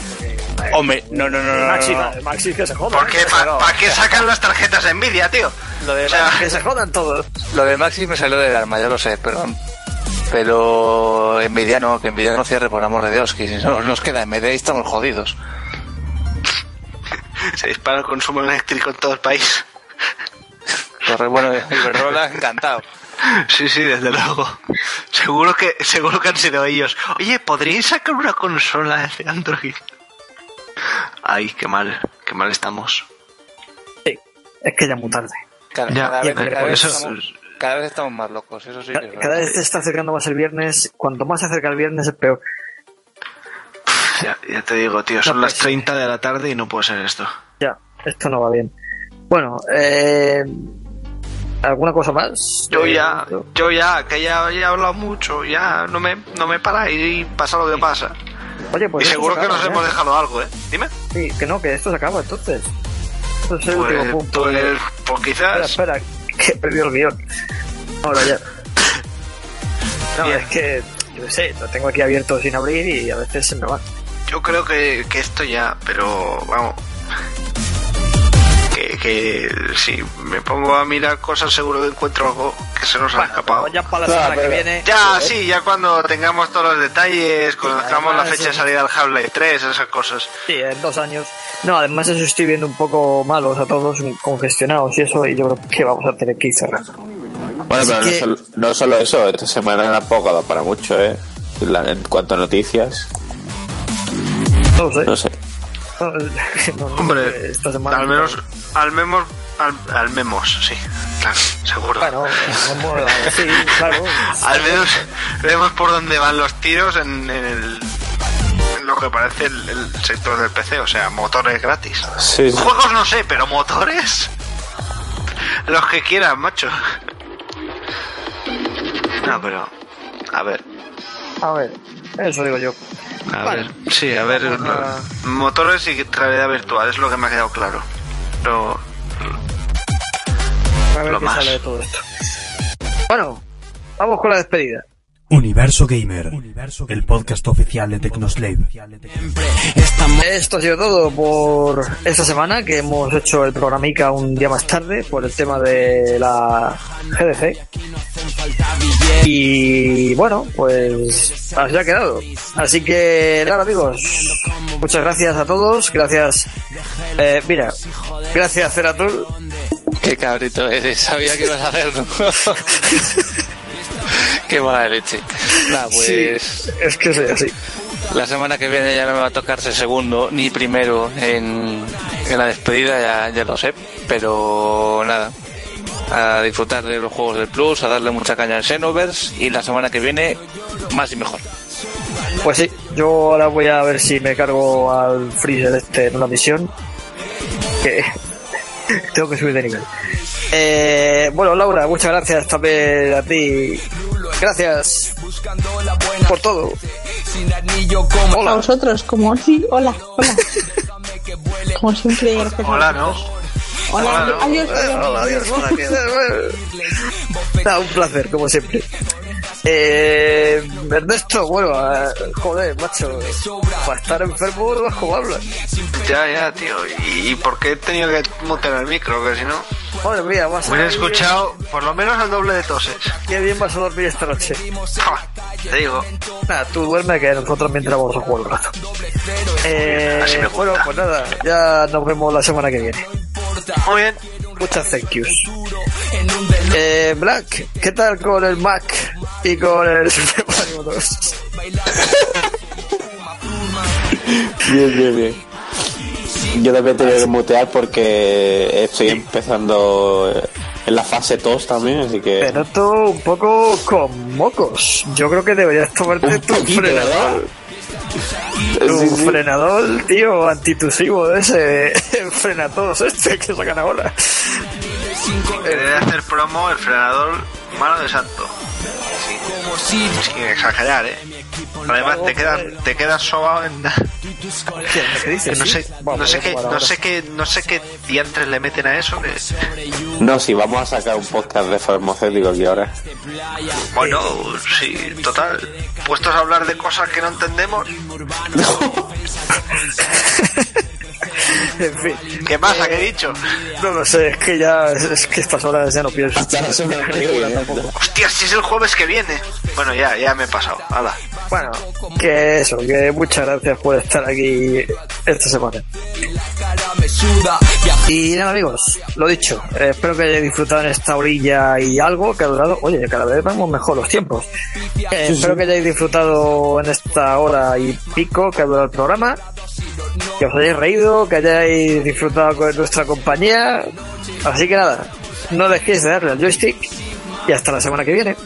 porque- Hombre, no, no, no, Maxi, no, no. Maxi que se jodan. ¿Por qué? ¿eh? ¿Para qué sacan las tarjetas de Nvidia, tío? Lo de, O sea, Que se jodan todos. lo de Maxi me salió del arma, ya lo sé, pero pero Nvidia no, que Nvidia no cierre, por amor de Dios, que si no nos queda MD y estamos jodidos. se dispara el consumo eléctrico en todo el país. Corre, bueno, Iberdrola, encantado. Sí, sí, desde luego. Seguro que, seguro que han sido ellos. Oye, ¿podríais sacar una consola de Android? Ay, qué mal, qué mal estamos. Sí, es que ya muy tarde. Cada, Ya, cada vez, pero cada por vez eso- estamos, cada vez estamos más locos, eso sí. es Cada, vez se está acercando más el viernes. Cuanto más se acerca el viernes, es peor. Ya, ya te digo, tío, son No las puede ser. 30 de la tarde y no puede ser esto. Ya, esto no va bien. Bueno, eh, ¿alguna cosa más? Yo Eh, ya, yo ya, que ya, ya he hablado mucho, ya no me, no me para y pasa lo que pasa. Oye, pues y seguro se que nos ¿eh? hemos dejado algo, ¿eh? Dime. Sí, que no, que esto se acaba entonces. Esto es el Pues, último punto. pues, de- pues Espera, quizás. espera, que he perdido el guion. Ahora ya. No, Bien. es que, yo qué sé, lo tengo aquí abierto sin abrir y a veces se me va. Yo creo que, que esto ya, pero vamos. Que, que si me pongo a mirar cosas, seguro que encuentro algo que se nos ha escapado. ya para la Claro, semana que pero- viene. Ya, sí, ya cuando tengamos todos los detalles, conozcamos la fecha de salida del Half-Life 3, esas cosas. Sí, en dos años. No, además eso estoy viendo un poco malos a todos, congestionados y eso, y yo creo que vamos a tener que ir cerrando. Bueno, Así pero que- no, solo, no solo eso, esta semana tampoco ha dado para mucho, ¿eh? La- en cuanto a noticias, No lo sé. no sé. No, Hombre, esta semana. al menos, al menos, al, al memos, sí, claro, seguro. Bueno, sí, claro. Al menos vemos por dónde van los tiros en, en el, en lo que parece el, el sector del PC, o sea, motores gratis. Sí, sí. Juegos no sé, pero motores. Los que quieran, macho. No, pero. A ver, A ver, eso digo yo. A Vale. ver. Sí, a ver. Motores y realidad virtual, es lo que me ha quedado claro. Pero. A ver Lo qué más. sale de todo esto. Bueno, vamos con la despedida. Universo Gamer, el podcast oficial de Tecnoslave. Esto ha sido todo por esta semana que hemos hecho el programica un día más tarde por el tema de la GDC. Y bueno, pues así ha quedado. Así que nada amigos, muchas gracias a todos, gracias, eh, mira, gracias Ceratul, Qué cabrito eres, sabía que ibas a hacerlo. Qué mala leche. Nada, pues Sí, es que soy así. la semana que viene ya no me va a tocar ser segundo ni primero en, en la despedida, ya, ya lo sé. Pero nada, a disfrutar de los juegos del Plus, a darle mucha caña al Xenoverse y la semana que viene más y mejor. Pues sí, yo ahora voy a ver si me cargo al Freezer este en una misión. Que tengo que subir de nivel. Eh, bueno, Laura, muchas gracias también a ti. Gracias por todo. A Hola. vosotros, como sí, hola, hola. Como siempre, gracias a Hola. ¿no? Hola, Hola, adiós, adiós. hola, adiós, hola, ¿qué tal? Nada, un placer, como siempre. Eh, Ernesto, bueno, eh, joder, macho, para estar enfermo no vas como hablas. Ya, ya, tío. ¿Y, y por qué he tenido que mutear el micro? Que si no, Madre mía, vas a hubiera escuchado por lo menos el doble de toses. Qué bien vas a dormir esta noche. Ja, Te digo. Nada, tú duerme que nosotros mientras vamos a jugar un rato. Eh, Así me gusta. bueno, pues nada, ya nos vemos la semana que viene. Muy bien. Muchas thank yous. Eh, Black, ¿qué tal con el Mac y con el Super Mario Bros? Bien, bien, bien. Yo también tenía que mutear porque estoy empezando eh, en la fase tos también, así que... Te noto un poco con mocos. Yo creo que deberías tomarte Un tu poquito, frenador. ¿verdad? Un frenador, tío, antitusivo de ese frena todos este que sacan ahora. Que debe hacer promo el frenador mano de santo. Sí. Sin exagerar, ¿eh? Además te quedas te quedas sobado en ¿Qué dices? no sé Vamos, no sé ver qué no sé qué no sé qué diantres le meten a eso que No, si vamos a sacar un podcast de farmacéuticos aquí ahora. bueno sí total puestos a hablar de cosas que no entendemos En fin, ¿qué pasa? ¿qué he dicho? no lo sé, es que ya, es que estas horas ya no pienso. Hasta la semana que viene. hostia si es el jueves que viene bueno ya ya me he pasado hala Bueno, que eso, que muchas gracias por estar aquí esta semana. Y nada amigos, lo dicho, espero que hayáis disfrutado en esta orilla y algo que ha durado, oye, cada vez vamos mejor los tiempos. Eh, espero que hayáis disfrutado en esta hora y pico que ha durado el programa, que os hayáis reído, que hayáis disfrutado con nuestra compañía. Así que nada, no dejéis de darle al joystick y hasta la semana que viene.